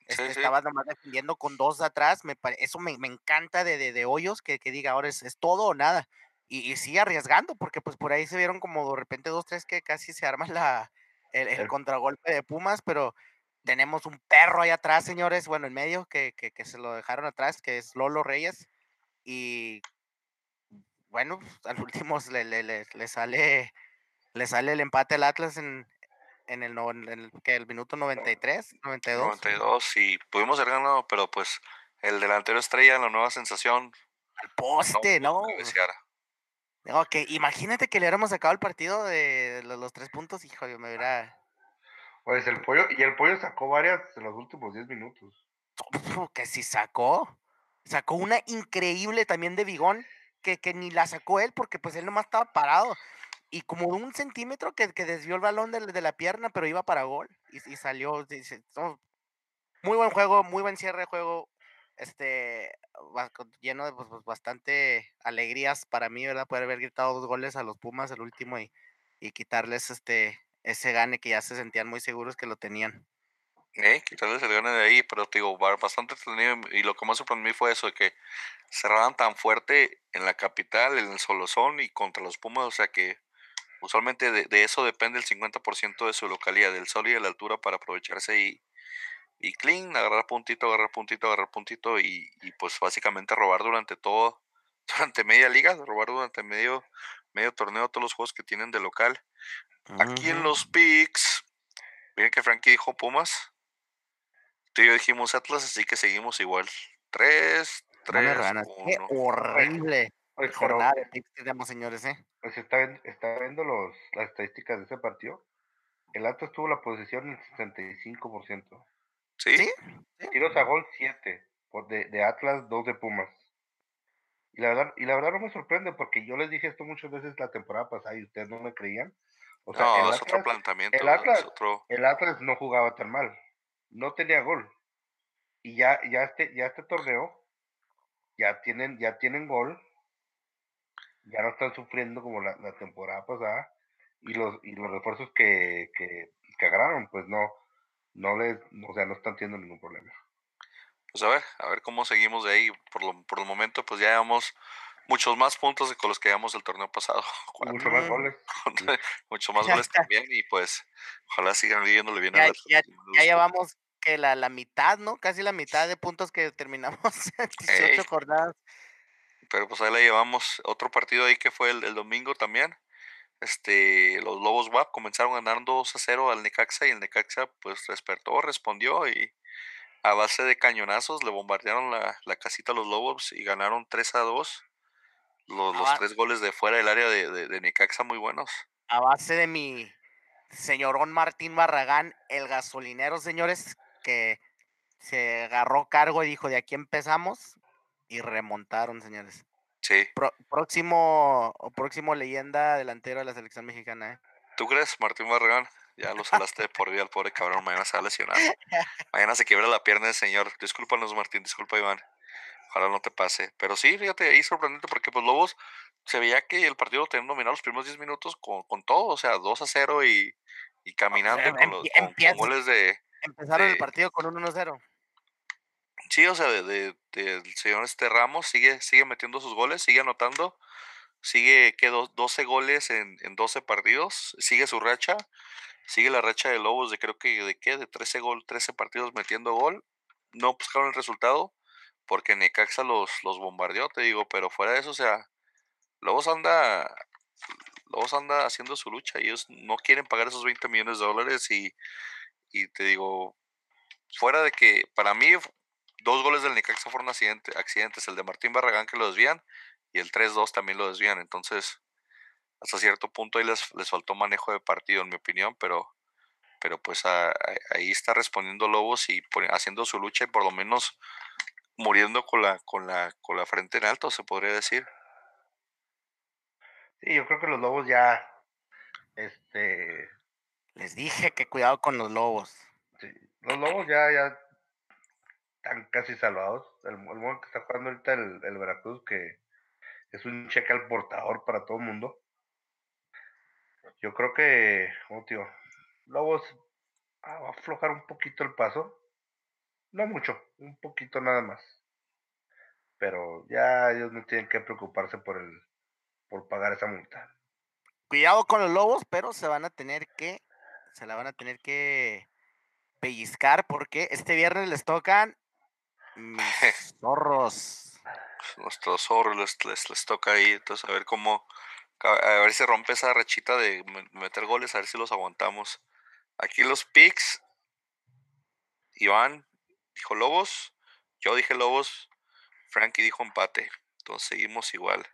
este, estaba nomás defendiendo con dos atrás. Me eso me, encanta de, de, Hoyos, que, que, diga ahora es, es todo o nada. Y, y, sigue arriesgando, porque pues por ahí se vieron como de repente dos, tres que casi se arma la, el, contragolpe de Pumas, pero tenemos un perro ahí atrás, señores, bueno, en medio, que, que, que se lo dejaron atrás, que es Lolo Reyes. Y bueno, pues, al último le, le, le, sale le sale el empate al Atlas en, en el, en el, que el minuto 93, 92. 92 y pudimos haber ganado, pero pues el delantero estrella, la nueva sensación. Al poste, ¿no? No, que imagínate que le hubiéramos sacado el partido de los, tres puntos, hijo, yo me hubiera. Pues el pollo, y el pollo sacó varias en los últimos 10 minutos. Que si sacó. Sacó una increíble también de Bigón, que, que ni la sacó él, porque pues él nomás estaba parado y como un centímetro que, que desvió el balón de, de, la pierna, pero iba para gol y, y salió. Dice, muy buen juego, muy buen cierre de juego, este lleno de pues, pues, bastante alegrías para mí, ¿verdad? Poder haber gritado dos goles a los Pumas el último y, y quitarles este ese gane que ya se sentían muy seguros que lo tenían. Eh, quitarles el gane de ahí, pero te digo, bastante entretenido y lo que más sorprendió fue eso, de que cerraran tan fuerte en la capital, en el Solozón y contra los Pumas, o sea que Usualmente de, eso depende el 50% de su localidad, del sol y de la altura para aprovecharse y, y clean, agarrar puntito, agarrar puntito, agarrar puntito y, y, pues básicamente robar durante todo, durante media liga, robar durante medio, medio torneo todos los juegos que tienen de local. Aquí en los picks, miren que Frankie dijo Pumas, tú y yo dijimos Atlas, así que seguimos igual. 3, 3, Qué horrible jornada de picks tenemos, señores, ¿eh? pues está, está viendo los, las estadísticas de ese partido. El Atlas tuvo la posición en 65%. ¿Sí? ¿Sí? Tiros a gol 7 de, de Atlas, 2 de Pumas. Y la, verdad, y la verdad no me sorprende porque yo les dije esto muchas veces la temporada pasada y ustedes no me creían. O sea, no, el es otro planteamiento. El Atlas, otro... el Atlas no jugaba tan mal. No tenía gol. Y ya, ya, este, ya este torneo ya tienen, ya tienen gol ya no están sufriendo como la, temporada pasada y los y los refuerzos que, que, que agarraron pues no no les o sea no están teniendo ningún problema pues a ver a ver cómo seguimos de ahí por lo, por el momento pues ya llevamos muchos más puntos con los que llevamos el torneo pasado muchos más goles muchos más goles también y pues ojalá sigan viviéndole bien ya, ya, ya llevamos que la, la mitad, ¿no? Casi la mitad de puntos que terminamos en 18 jornadas. Pero pues ahí la llevamos. Otro partido ahí que fue el, el domingo también. Este, los Lobos WAP comenzaron ganando 2 a 0 al Necaxa y el Necaxa pues despertó, respondió y a base de cañonazos le bombardearon la, la casita a los Lobos y ganaron 3 a 2. Los, los tres goles de fuera del área de, de, de Necaxa muy buenos. A base de mi señorón Martín Barragán, el gasolinero, señores, que se agarró cargo y dijo, de aquí empezamos y remontaron, señores. Sí. Pro- próximo, o próximo leyenda delantero de la selección mexicana, ¿eh? ¿Tú crees, Martín Barragán? Ya lo salaste de por vida al pobre cabrón. Mañana se va a lesionar. Mañana se quiebra la pierna del señor. Discúlpanos, Martín. Disculpa, Iván. Ojalá no te pase. Pero sí, fíjate, ahí sorprendente porque pues Lobos se veía que el partido lo tenían dominado los primeros 10 minutos con, con todo. O sea, 2 a 0 y, y caminando con, los, con- con goles de... Empezaron el Sí. partido con un 1-0. Sí, o sea, de, de- del señor este Ramos sigue, sigue metiendo sus goles, sigue anotando. Sigue que do- 12 goles en, en 12 partidos. Sigue su racha. Sigue la racha de Lobos de creo que de qué, de 13 gol, 13 partidos metiendo gol. No buscaron el resultado porque Necaxa los, los bombardeó, te digo, pero fuera de eso, o sea, Lobos anda Lobos anda haciendo su lucha ellos no quieren pagar esos 20 millones de dólares y, y te digo, fuera de que para mí dos goles del Necaxa fueron accidente- accidentes, el de Martín Barragán que lo desvían y el 3-2 también lo desvían, entonces hasta cierto punto ahí les, les faltó manejo de partido en mi opinión, pero pero pues a- a- ahí está respondiendo Lobos y haciendo su lucha y por lo menos muriendo con la con la con la frente en alto, se podría decir. Sí, yo creo que los lobos ya. Este. Les dije que cuidado con los lobos. sí, los lobos ya, ya están casi salvados. El, el modo que está jugando ahorita el, el Veracruz, que es un cheque al portador para todo el mundo. Yo creo que, te digo, Lobos ah, va a aflojar un poquito el paso. No mucho, un poquito nada más. Pero ya ellos no tienen que preocuparse por el por pagar esa multa. Cuidado con los lobos, pero se van a tener que, se la van a tener que pellizcar porque este viernes les tocan mis zorros. Nuestros zorros les, les, les toca ahí, entonces a ver cómo, a ver si rompe esa rechita de me- meter goles, a ver si los aguantamos. Aquí los picks, Iván dijo Lobos, yo dije Lobos, Frankie dijo empate, entonces seguimos igual.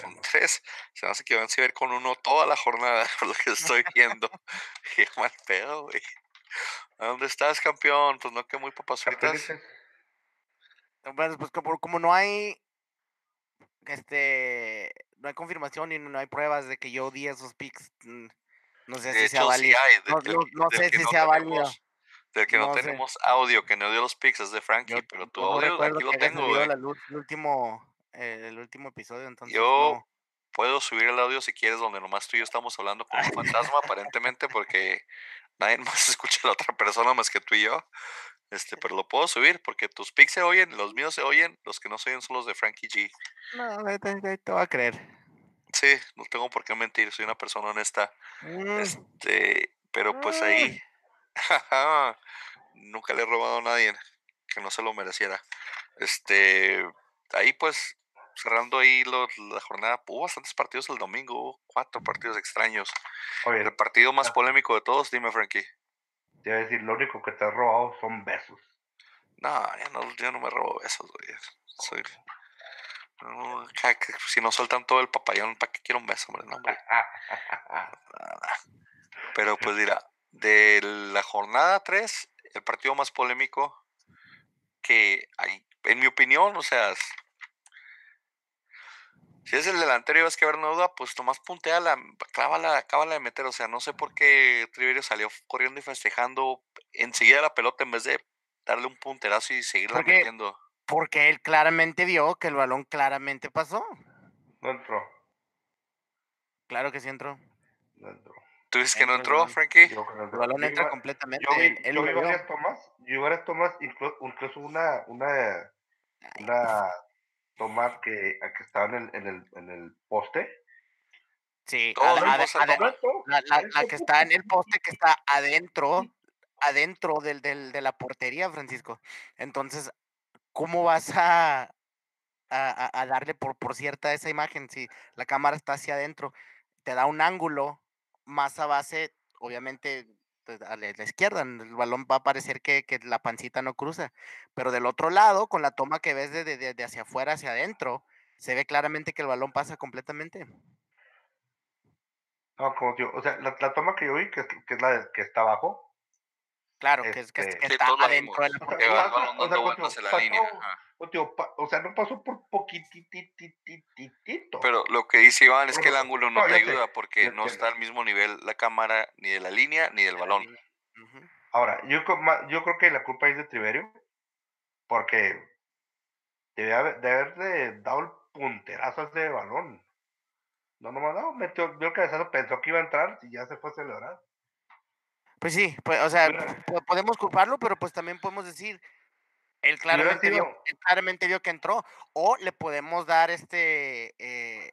Con vemos. tres, se me hace que van a ver con uno toda la jornada, por lo que estoy viendo. Qué mal pedo, güey. ¿A dónde estás, campeón? Pues no que muy papas fritas. Bueno, pues como, como no hay este no hay confirmación y no hay pruebas de que yo di esos picks, mm, no sé De si sea hecho, sí válido. hay. No- sé si no sea válido. Del que no, sé. tenemos audio, que no dio los picks, es de Frankie, Yo, pero tu audio aquí lo tengo, güey. la el último eh, el último episodio, entonces Yo puedo subir el audio si quieres, donde nomás tú y yo estamos hablando con un fantasma, aparentemente, porque nadie más escucha a la otra persona más que tú y yo. Este, pero lo puedo subir porque tus picks se oyen, los míos se oyen, los que no se oyen son los de Frankie G. No, te, te- voy a creer. Sí, no tengo por qué mentir, soy una persona honesta. Mm, Este, pero pues ahí nunca le he robado a nadie que no se lo mereciera. Este, ahí pues cerrando ahí la jornada, hubo bastantes partidos el domingo, hubo cuatro partidos extraños. Oye, El partido más polémico de todos, dime Frankie. Te iba a decir, lo único que te has robado son besos. No, ya no, yo no me robo esos, güey. Soy, no, si no sueltan todo el papayón, ¿para qué quiero un beso, hombre? No, hombre. Pero pues dirá, de la jornada 3, el partido más polémico que hay, en mi opinión, o sea, si es el delantero y vas que haber una duda, pues nomás punteala, clávala, acábala de meter. O sea, no sé por qué Triverio salió corriendo y festejando enseguida la pelota en vez de darle un punterazo y seguirla Porque- metiendo. porque él claramente vio que el balón claramente pasó. No entró, Claro que sí entró. no entró. ¿Tú dices que no entró. Frankie? Yo, El balón entra completamente. Yo vi, él- él yo vi varias tomas, yo vi varias tomas, inclu- incluso una, una, una toma que, a que estaba en el, en el, en el poste. Sí, la, la- la eso, que está en el poste que está adentro, adentro del, del, de la portería, Francisco. Entonces, ¿cómo vas a, a, darle por, por cierta esa imagen? Si la cámara está hacia adentro, te da un ángulo más a base, obviamente a la, izquierda, el balón va a parecer que, que, la pancita no cruza, pero del otro lado, con la toma que ves de, de, de hacia afuera hacia adentro, se ve claramente que el balón pasa completamente. No, como tío, o sea, la, toma que yo vi, que, que es la que está abajo. Claro, que, es, que, este, está adentro de la O sea, la línea. O, sea, no pasó por poquitito. Pero lo que dice Iván es que el ángulo no, te ayuda porque no está al mismo nivel la cámara ni de la línea ni del balón. Ahora, yo, yo creo que la culpa es de Triverio porque debe haber, de haber dado el punterazo a ese balón. No, no, no, metió, vio el cabezazo, pensó que iba a entrar y ya se fue a celebrar. Pues sí, pues, o sea, podemos culparlo, pero pues también podemos decir, él claramente, vio, claramente vio que entró, o le podemos dar este eh,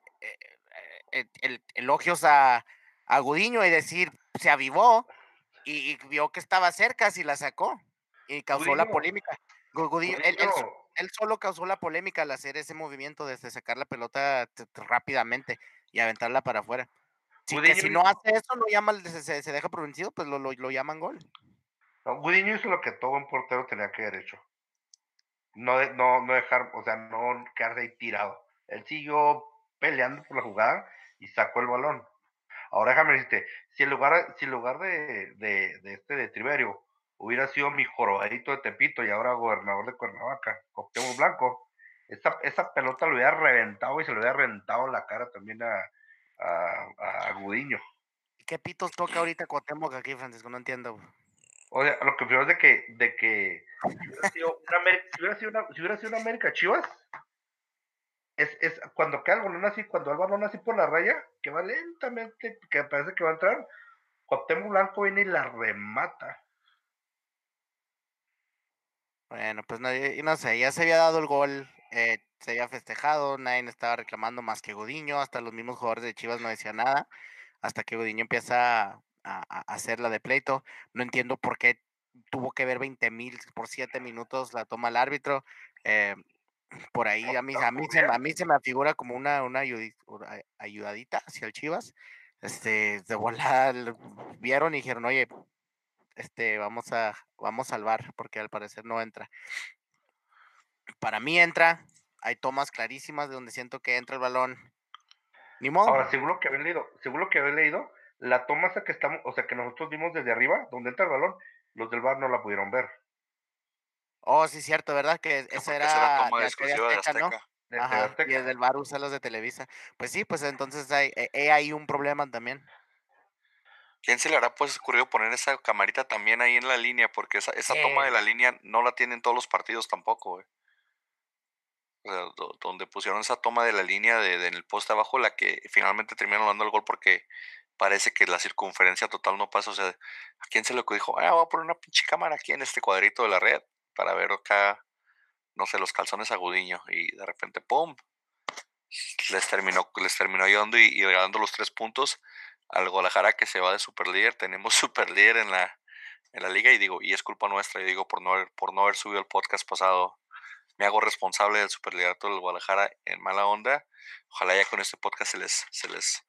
eh, eh, elogios a, a Gudiño y decir, se avivó y, vio que estaba cerca, si la sacó y causó la polémica. Gudiño, él, él, solo causó la polémica al hacer ese movimiento de sacar la pelota rápidamente y aventarla para afuera. si no hace eso, lo llama, se, se deja provincido, pues lo, lo, llaman gol. No, Gudiño hizo lo que todo un portero tenía que haber hecho. No, no, no dejar, o sea, no quedarse ahí tirado. Él siguió peleando por la jugada y sacó el balón. Ahora déjame decirte, si en lugar, si en lugar de, de, de este de Triverio hubiera sido mi jorobadito de Tepito y ahora gobernador de Cuernavaca, Coctemo Blanco, esa, pelota lo hubiera reventado y se lo hubiera reventado la cara también a, a, Gudiño. ¿Qué pitos toca ahorita Cuauhtémoc aquí, Francisco? No entiendo. O sea, lo que es de que, de que si hubiera sido una, si hubiera América Chivas, es, es cuando cae el balón así, cuando el balón así por la raya, que va lentamente, que parece que va a entrar, Cuauhtémoc Blanco viene y la remata. Bueno, pues no, no sé, ya se había dado el gol eh, se había festejado, nadie estaba reclamando más que Gudiño, hasta los mismos jugadores de Chivas no decían nada, hasta que Gudiño empieza a, hacer la de pleito. No entiendo por qué tuvo que ver 20 mil por 7 minutos la toma el árbitro. Eh, por ahí a mí, a mí, se, a mí se me figura como una, una ayudadita hacia el Chivas. Este, de volada vieron y dijeron, oye, este, vamos a, vamos a salvar, porque al parecer no entra para mí entra, hay tomas clarísimas de donde siento que entra el balón. Ni modo. Ahora, seguro que habéis leído, seguro que habéis leído, la toma esa que estamos, o sea, que nosotros vimos desde arriba, donde entra el balón, los del bar no la pudieron ver. Oh, sí, cierto, ¿verdad? Que esa era la toma de exclusiva de Azteca, ¿no? Ajá, y desde el bar usa los de Televisa. Pues sí, pues entonces hay, hay un problema también. ¿Quién se le hará pues ocurrido poner esa camarita también ahí en la línea? Porque esa, esa toma de la línea no la tienen todos los partidos tampoco, güey donde pusieron esa toma de la línea de, en el poste abajo, la que finalmente terminaron dando el gol porque parece que la circunferencia total no pasa. O sea, ¿a quién se le dijo? Ah, voy a poner una pinche cámara aquí en este cuadrito de la red para ver acá, no sé, los calzones agudiños. Y de repente, ¡pum! Les terminó, les terminó ayudando y, y regalando los tres puntos al Guadalajara que se va de super líder. Tenemos super líder en la, en la liga y digo, y es culpa nuestra, y digo, por no haber, por no haber subido el podcast pasado me hago responsable del superliderato del Guadalajara en mala onda. Ojalá ya con este podcast se les, se les,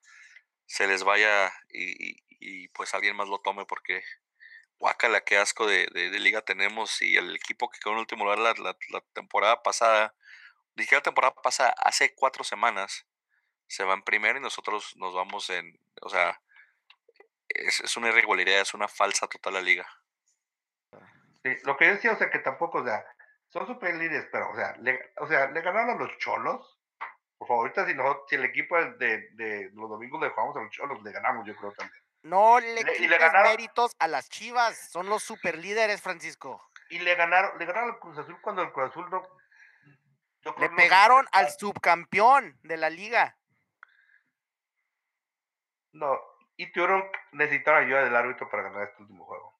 se les vaya y, y, pues alguien más lo tome porque guacala, qué asco de, de, liga tenemos y el equipo que quedó en último lugar la, la, temporada pasada, dije la temporada pasada, hace cuatro semanas, se va en primero y nosotros nos vamos en, o sea, es, es una irregularidad, es una falsa total la liga. Sí, lo que yo decía, o sea, que tampoco, o sea, son super líderes, pero, o sea, le, o sea, le ganaron a los cholos. Por favor, ahorita si, no, si el equipo de, de los domingos le jugamos a los cholos, le ganamos, yo creo también. No le, le méritos a las chivas, son los super líderes, Francisco. Y le ganaron, le ganaron al Cruz Azul cuando el Cruz Azul no. Le pegaron al subcampeón de la liga. No, y tuvieron, necesitaron ayuda del árbitro para ganar este último juego.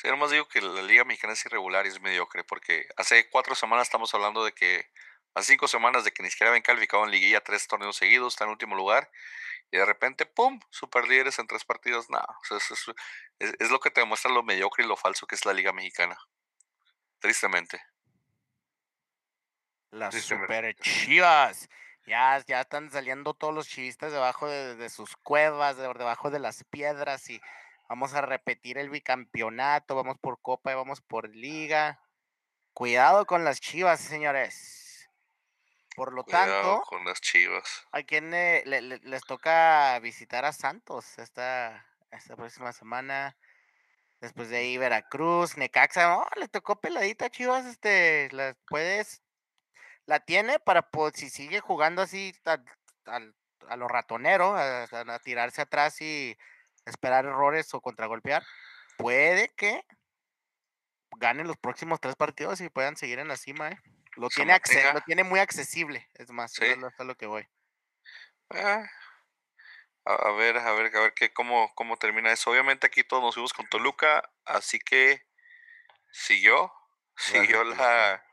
Sí, nomás digo que la Liga Mexicana es irregular y es mediocre, porque hace cuatro semanas estamos hablando de que A cinco semanas de que ni siquiera habían calificado en liguilla tres torneos seguidos, está en último lugar. Y de repente, ¡pum! Super líderes en tres partidos. No, es, lo que te demuestra lo mediocre y lo falso que es la Liga Mexicana. Tristemente. Las super chivas. Ya, ya están saliendo todos los chivistas debajo de, sus cuevas, debajo de las piedras y vamos a repetir el bicampeonato, vamos por Copa y vamos por Liga. Cuidado con las chivas, señores. Por lo tanto, con las chivas. ¿A quién les toca visitar a Santos esta, esta próxima semana? Después de ahí Veracruz, Necaxa, oh, le tocó peladita Chivas, este, las puedes la tiene para, pues, si sigue jugando así a lo ratonero, a, tirarse atrás y esperar errores o contragolpear, puede que ganen los próximos tres partidos y puedan seguir en la cima, ¿eh? Lo tiene, lo tiene muy accesible, es más, es lo que voy. Ah, a, ver, a ver, a ver qué, cómo, cómo termina eso. Obviamente aquí todos nos fuimos con Toluca, así que siguió, siguió la,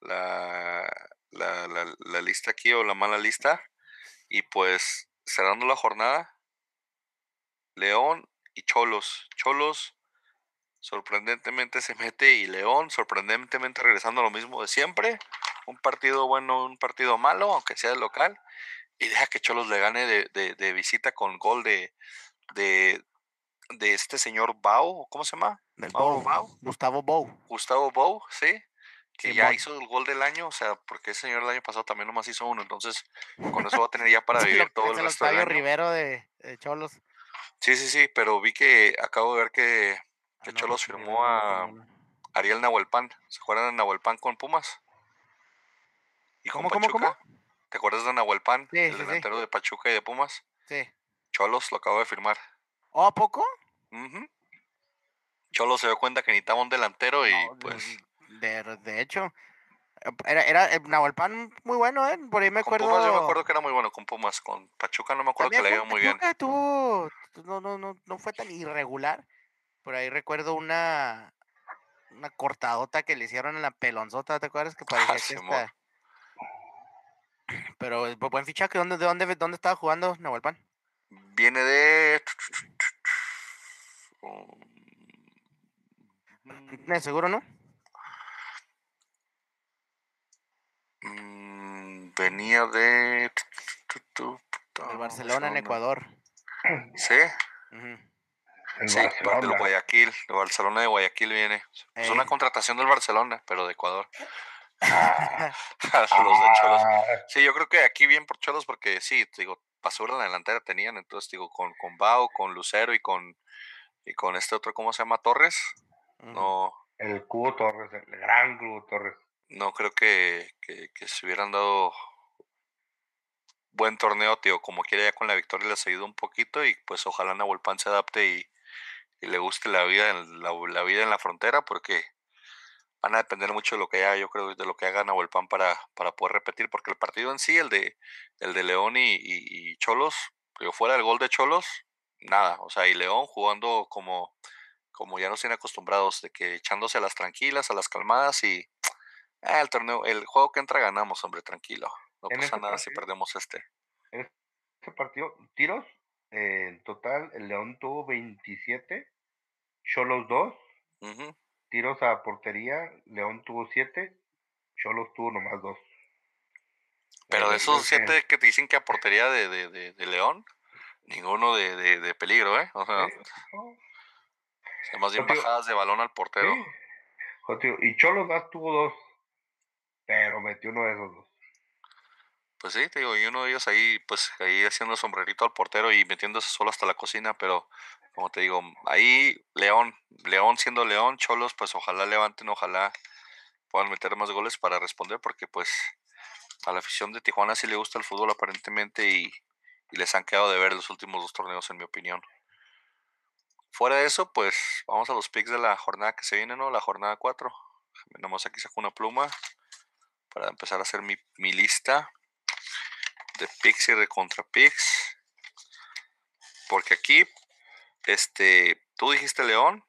la, la, la, lista aquí o la mala lista. Y pues cerrando la jornada, León y Cholos. Cholos sorprendentemente se mete y León sorprendentemente regresando a lo mismo de siempre. Un partido bueno, un partido malo, aunque sea el local. Y deja que Cholos le gane de, de, visita con gol de, de, de este señor Bau, ¿cómo se llama? Gustavo Bau. Gustavo Bau, sí que ya hizo el gol del año, o sea, porque ese señor el año pasado también nomás hizo uno, entonces con eso va a tener ya para vivir todo el resto del año. Rivero de, Cholos. Sí, sí, sí, pero vi que acabo de ver que, ah, Cholos firmó a Ariel Nahuelpan. ¿Se acuerdan de Nahuelpan con Pumas? Y ¿Cómo, cómo, cómo? ¿Te acuerdas de Nahuelpan, sí, el delantero de Pachuca y de Pumas? Sí. Cholos lo acabo de firmar. ¿O a poco? Cholos se dio cuenta que necesitaba un delantero y pues de, hecho, era, era eh, Nahualpan muy bueno, ¿eh? Por ahí me con acuerdo. Pumas yo me acuerdo que era muy bueno con Pumas. Con Pachuca no me acuerdo que le iba muy bien. Tuvo, no, no, no, no fue tan irregular. Por ahí recuerdo una una cortadota que le hicieron en la pelonzota, ¿te acuerdas? Que parecía ah, que está... Pero buen fichaje, ¿dónde, de dónde, dónde estaba jugando Nahualpan? Viene de... ¿Seguro no? Mm, venía de. El Barcelona en Ecuador. ¿Sí? Sí, del Guayaquil, de Barcelona de Guayaquil viene. Es una contratación del Barcelona, pero de Ecuador. los de Cholos. Ah. Sí, yo creo que aquí bien por Cholos, porque sí, digo, basura en la delantera tenían, entonces digo, con, con Bao, con Lucero y con y con este otro, ¿cómo se llama? Torres. No. El Cubo Torres, el gran Cubo Torres no creo que, se hubieran dado buen torneo, tío, como quiera ya con la victoria les ayuda un poquito y pues ojalá Nahuelpan se adapte y, le guste la vida, en la, vida en la frontera porque van a depender mucho de lo que haga, yo creo, de lo que haga Nahuelpan para, para poder repetir, porque el partido en sí, el de, el de León y, y, Cholos, digo, fuera del gol de Cholos, nada, o sea, y León jugando como, como ya nos tienen acostumbrados, de que echándose a las tranquilas, a las calmadas y Ah, el torneo, el juego que entra ganamos, hombre, tranquilo. No pasa nada si perdemos este. En este partido, tiros, en total, el León tuvo 27, Cholos 2, tiros a portería, León tuvo 7, Cholos tuvo nomás 2. Pero de esos 7 que te dicen que a portería de, de, de, León, ninguno de, de, peligro, ¿eh? O sea, más bien bajadas de balón al portero. Y Cholos más tuvo 2 pero metió uno de esos dos. Pues sí, te digo, y uno de ellos ahí, pues ahí haciendo sombrerito al portero y metiéndose solo hasta la cocina, pero como te digo, ahí León, León siendo León, Cholos, pues ojalá levanten, ojalá puedan meter más goles para responder, porque pues a la afición de Tijuana sí le gusta el fútbol aparentemente y, les han quedado de ver los últimos dos torneos, en mi opinión. Fuera de eso, pues vamos a los picks de la jornada que se viene, ¿no? La jornada 4. Nomás aquí saco una pluma para empezar a hacer mi, lista de picks y de contra picks. Porque aquí, este, tú dijiste León,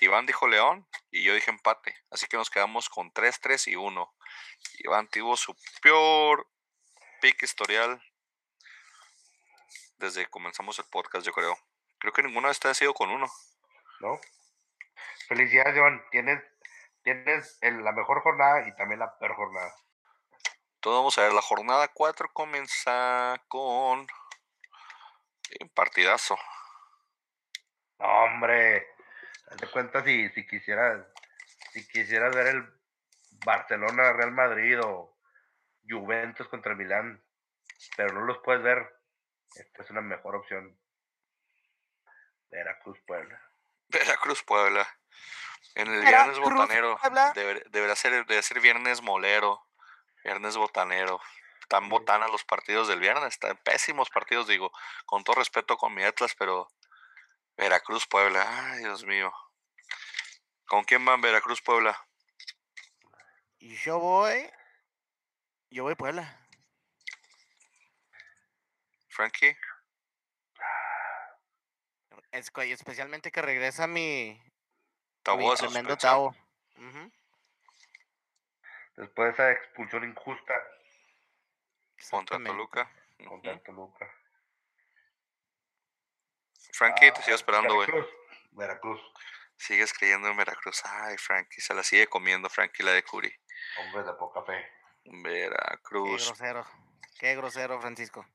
Iván dijo León y yo dije empate. Así que nos quedamos con 3, 3 y 1. Iván tuvo su peor pick historial desde que comenzamos el podcast, yo creo. Creo que ninguno de ustedes ha sido con uno. ¿No? Felicidades, Iván. Tienes, tienes el- la mejor jornada y también la peor jornada. Entonces vamos a ver, la jornada 4 comienza con un partidazo. No, hombre. Hazte cuenta si, si quisieras, si quisieras ver el Barcelona Real Madrid o Juventus contra Milán, pero no los puedes ver. Esta es una mejor opción. Veracruz Puebla. Veracruz Puebla. En el viernes botanero. Deberá ser, debe ser viernes molero. Viernes botanero. Tan botanas los partidos del viernes. Están pésimos partidos, digo. Con todo respeto con mi Atlas, pero. Veracruz Puebla. Ay, Dios mío. ¿Con quién van Veracruz Puebla? Y yo voy. Yo voy Puebla. Frankie. Es especialmente que regresa mi, Tremendo. Ujú, Después de esa expulsión injusta Contra. Toluca. contra Toluca. Frankie, te Ah, sigo esperando, güey. Veracruz. Veracruz. Sigues creyendo en Veracruz. Ay, Frankie, se la sigue comiendo Frankie la de Curi. Hombre de poca fe. Qué Veracruz. grosero. Qué grosero, Francisco.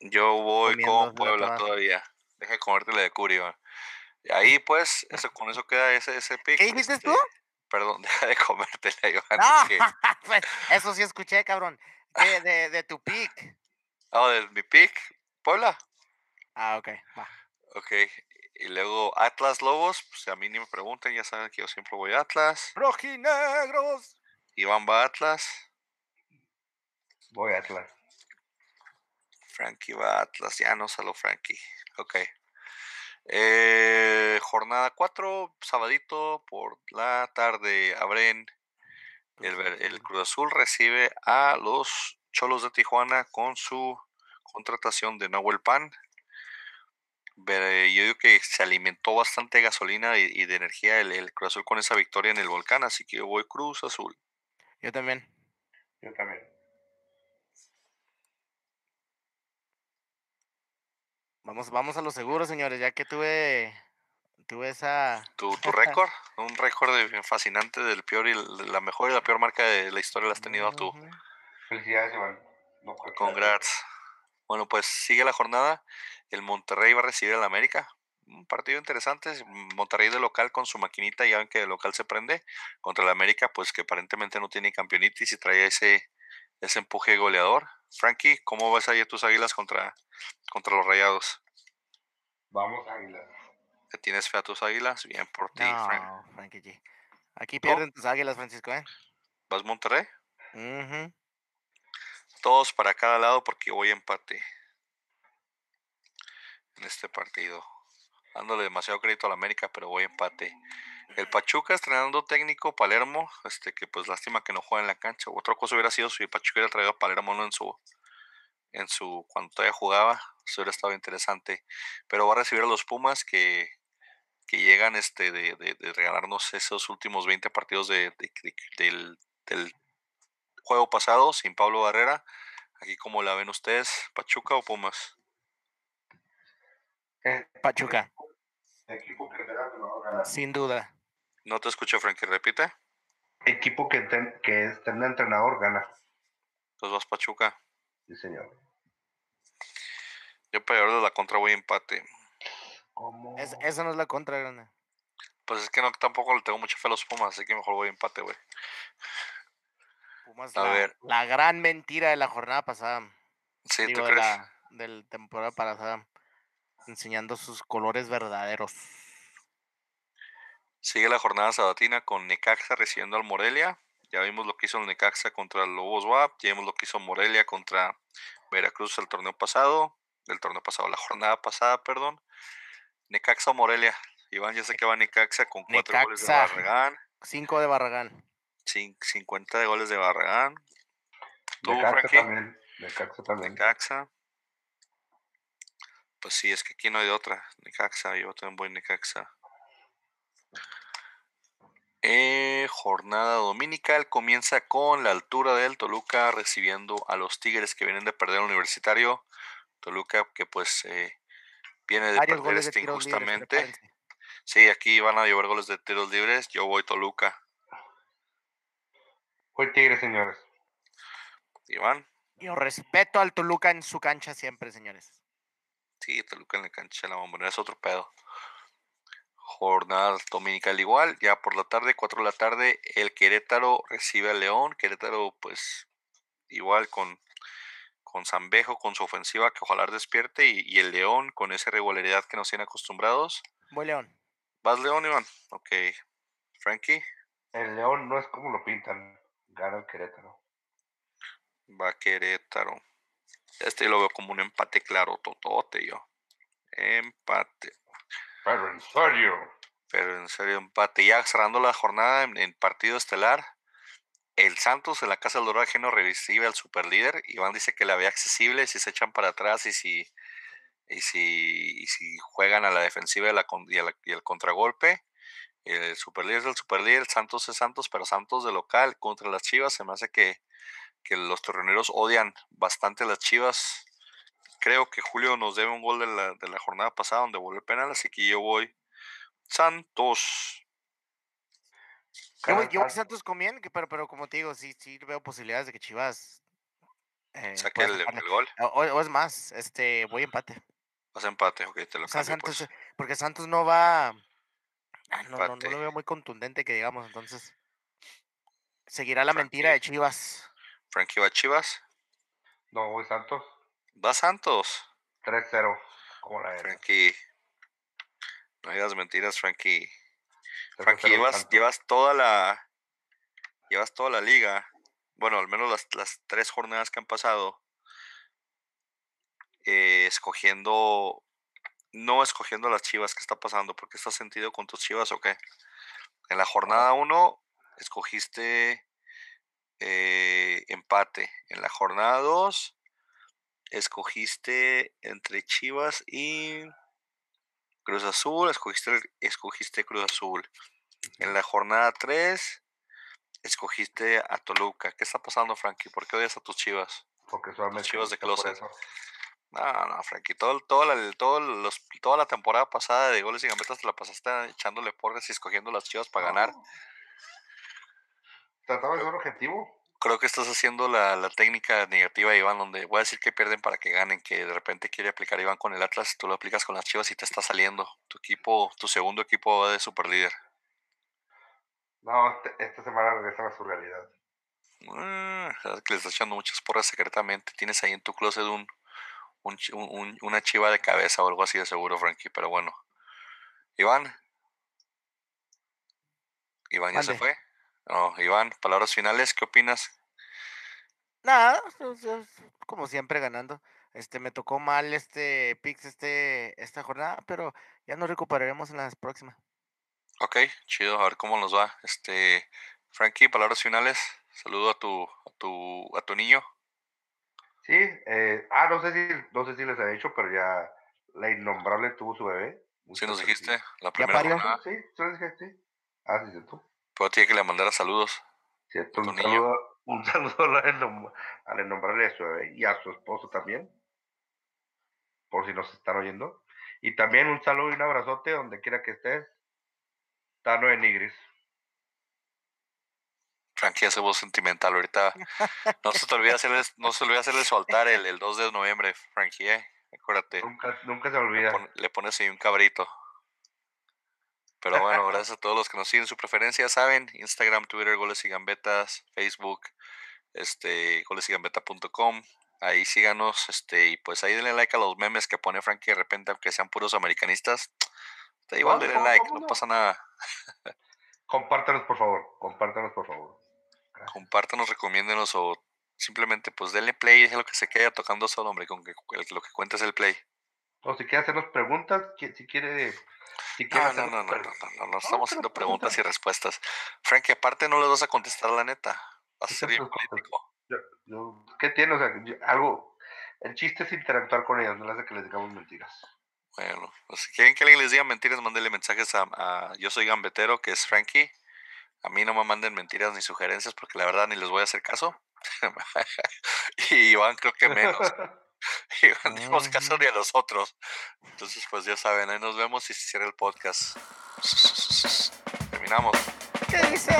Yo voy con Puebla toda. todavía. Deja de comerte la de Curi, va. Y ahí, pues, eso, con eso queda ese, ese pick. ¿Qué dijiste tú? este, Perdón, deja de comértela, Iván. No, que- pues, eso sí escuché, cabrón. De, de, de tu pick. Ah, de mi pick, Puebla. Ah, ok, va. Ok. Y luego Atlas Lobos, pues a mí ni me pregunten, ya saben que yo siempre voy a Atlas. Rojinegros. Iván va a Atlas. Voy a Atlas. Frankie va a Atlas, ya no salió Frankie. Ok. Eh, jornada 4, sabadito por la tarde. Abren el, Cruz Azul recibe a los Cholos de Tijuana con su contratación de Nahuel Pan. Yo digo que se alimentó bastante de gasolina y, y de energía el, el Cruz Azul con esa victoria en el volcán, así que yo voy Cruz Azul. Yo también. Yo también. Vamos, vamos a lo seguro, señores, ya que tuve, tuve esa. Tu, tu récord, un récord de- fascinante del peor y la mejor y la peor marca de la historia la has tenido tú. Ujú. Felicidades, Iván. No cualquiera. Congrats. Bueno, pues sigue la jornada. El Monterrey va a recibir al América. Un partido interesante. es Monterrey de local con su maquinita, ya ven que de local se prende. Contra el América, pues que aparentemente no tiene campeonitis y trae ese, ese empuje goleador. Frankie, ¿cómo vas ahí a tus águilas contra, contra los rayados? Vamos, Águilas. ¿Te tienes fe a tus águilas? Bien por ti, Frank. No, Frankie G. Aquí pierden tus águilas, Francisco, ¿eh? ¿Vas Monterrey? Todos para cada lado porque voy a empate en este partido. Dándole demasiado crédito a la América, pero voy a empate. El Pachuca estrenando técnico Palermo, este que pues lástima que no juega en la cancha. Otra cosa hubiera sido si el Pachuca hubiera traído a Palermo no en su en su cuando todavía jugaba, eso hubiera estado interesante. Pero va a recibir a los Pumas que, que llegan este de, de- de regalarnos esos últimos 20 partidos de, de- de- del, del juego pasado sin Pablo Barrera. Aquí como la ven ustedes, Pachuca o Pumas. Eh, Pachuca, equipo que tenga que no va a ganar. sin duda. No te escucho, Frankie, repite. Equipo que, ten- que esté en entrenador gana. Entonces vas Pachuca. Sí, señor. Yo para llevarles la contra voy empate. ¿Cómo? Es, esa no es la contra, grande. Pues es que no tampoco le tengo mucha fe a los Pumas, así que mejor voy empate, güey. Pumas, A la, ver. la gran mentira de la jornada pasada. Sí, digo, ¿tú de crees? la del temporada pasada. Enseñando sus colores verdaderos. Sigue la jornada sabatina con Necaxa recibiendo al Morelia. Ya vimos lo que hizo el Necaxa contra el Lobos WAP. Ya vimos lo que hizo Morelia contra Veracruz el torneo pasado. El torneo pasado, la jornada pasada, perdón. Necaxa o Morelia. Iván, ya sé que va Necaxa con cuatro goles de. Barragán. Cinco de Barragán. cin- 50 de goles de Barragán. ¿Tú, Necaxa también. Necaxa también. Necaxa. Pues sí, es que aquí no hay de otra. Necaxa, yo también voy Necaxa. Eh, jornada dominical comienza con la altura del Toluca recibiendo a los Tigres que vienen de perder el universitario. Toluca que pues eh, viene de perder este injustamente. sí, aquí van a llover goles de tiros libres. Yo voy Toluca. Voy Tigres, señores. Iván. Yo respeto al Toluca en su cancha siempre, señores. Sí, Toluca en la cancha de la bombonera es otro pedo. Jornada dominical igual, ya por la tarde, 4 de la tarde, el Querétaro recibe al León. Querétaro, pues, igual con, con Zambejo, con su ofensiva, que ojalá despierte, y, el León con esa regularidad que nos tienen acostumbrados. Voy León. ¿Vas León, Iván? Ok. Frankie. El León no es como lo pintan, gana el Querétaro. Va Querétaro. Este lo veo como un empate claro, totote yo. Empate. Pero en serio. Pero en serio, empate. Ya cerrando la jornada en, partido estelar, el Santos en la Casa del Dorado Ajeno recibe al superlíder. Iván dice que la ve accesible si se echan para atrás y si, y si, y si juegan a la defensiva y, la, y, el contragolpe. El superlíder es el superlíder, Santos es Santos, pero Santos de local contra las Chivas. Se me hace que, que los terreneros odian bastante las Chivas creo que Julio nos debe un gol de la, de la jornada pasada donde volvió el penal, así que yo voy Santos. Yo voy, yo Santos con bien, pero, pero como te digo, sí, sí veo posibilidades de que Chivas eh, saque el, gol. O, es más, este, voy empate. Vas empate, ok, te lo o Santos, pues. Porque Santos no va. Ah, no, no, no, lo veo muy contundente que digamos, entonces. Seguirá la mentira de Chivas. Frankie va Chivas. No, voy Santos. Va Santos. 3-0, como la Frankie. No digas mentiras, Frankie. Frankie, llevas, llevas toda la. Llevas toda la liga. Bueno, al menos las, las tres jornadas que han pasado. Eh, escogiendo. No escogiendo las chivas. ¿Qué está pasando? ¿Por qué estás sentido con tus chivas o qué? En la jornada 1 escogiste eh, empate. En la jornada 2 escogiste entre Chivas y Cruz Azul, escogiste, escogiste Cruz Azul. En la jornada 3, escogiste a Toluca. ¿Qué está pasando, Frankie? ¿Por qué odias a tus Chivas? Porque solamente. Chivas de closet. No, no, Frankie. Todo, todo la, todo los, toda la temporada pasada de goles y gambetas te la pasaste echándole porras y escogiendo las Chivas para ganar. Trataba de ser objetivo creo que estás haciendo la, la, técnica negativa de Iván, donde voy a decir que pierden para que ganen, que de repente quiere aplicar Iván con el Atlas, tú lo aplicas con las Chivas y te está saliendo. Tu equipo, tu segundo equipo va de super líder. No, este, esta semana regresa a su realidad. Ah, que le estás echando muchas porras secretamente. Tienes ahí en tu closet un, un, una chiva de cabeza o algo así de seguro, Frankie, pero bueno. Iván. Iván ya se fue. No, Iván, palabras finales, ¿qué opinas? Nada, como siempre ganando. Este me tocó mal este Pix este esta jornada, pero ya nos recuperaremos en las próximas. Ok, chido, a ver cómo nos va. Este Frankie, palabras finales. Saludo a tu a tu a tu niño. Sí, eh, ah, no sé si no sé si les he dicho, pero ya la innombrable tuvo su bebé. Sí nos dijiste la primera jornada. Sí, sí, sí. Ah, sí, tú. Pero tiene que le mandar saludos. Cierto, un, saludo, un saludo al innombrable a su bebé y a su esposo también. Por si nos están oyendo. Y también un saludo y un abrazote donde quiera que estés. Tano de Nigris. Frankie hace voz sentimental ahorita. No se te olvide hacerle, no se olvide hacerle soltar el, el 2 de noviembre, Frankie, eh. Acuérdate. Nunca, nunca se olvida. le pones ahí un cabrito. Pero bueno, gracias a todos los que nos siguen su preferencia, saben, Instagram, Twitter, Goles y Gambetas, Facebook, este, golesigambeta.com. Ahí síganos, este, y pues ahí denle like a los memes que pone Frankie de repente, aunque sean puros americanistas. Está igual denle like, no pasa nada. Compártanos, por favor, compártanos, por favor. Compártanos, recomiéndenos o simplemente pues denle play, es lo que se queda tocando solo, hombre, con que lo que cuenta es el play. O si quiere hacernos preguntas, si quiere no, no, no, no, no, no, estamos haciendo preguntas y respuestas. Frankie, aparte no le vas a contestar la neta. Vas a ser bien político. ¿Qué tiene? O sea, algo. El chiste es interactuar con ellos, no les hace que les digamos mentiras. Bueno, pues si quieren que alguien les diga mentiras, mándenle mensajes a, Yo Soy Gambetero, que es Frankie. A mí no me manden mentiras ni sugerencias porque la verdad ni les voy a hacer caso. y Iván creo que menos. Iván no caso ni a los otros. Entonces, pues ya saben, ahí nos vemos y se cierra el podcast. Terminamos. ¿Qué dice?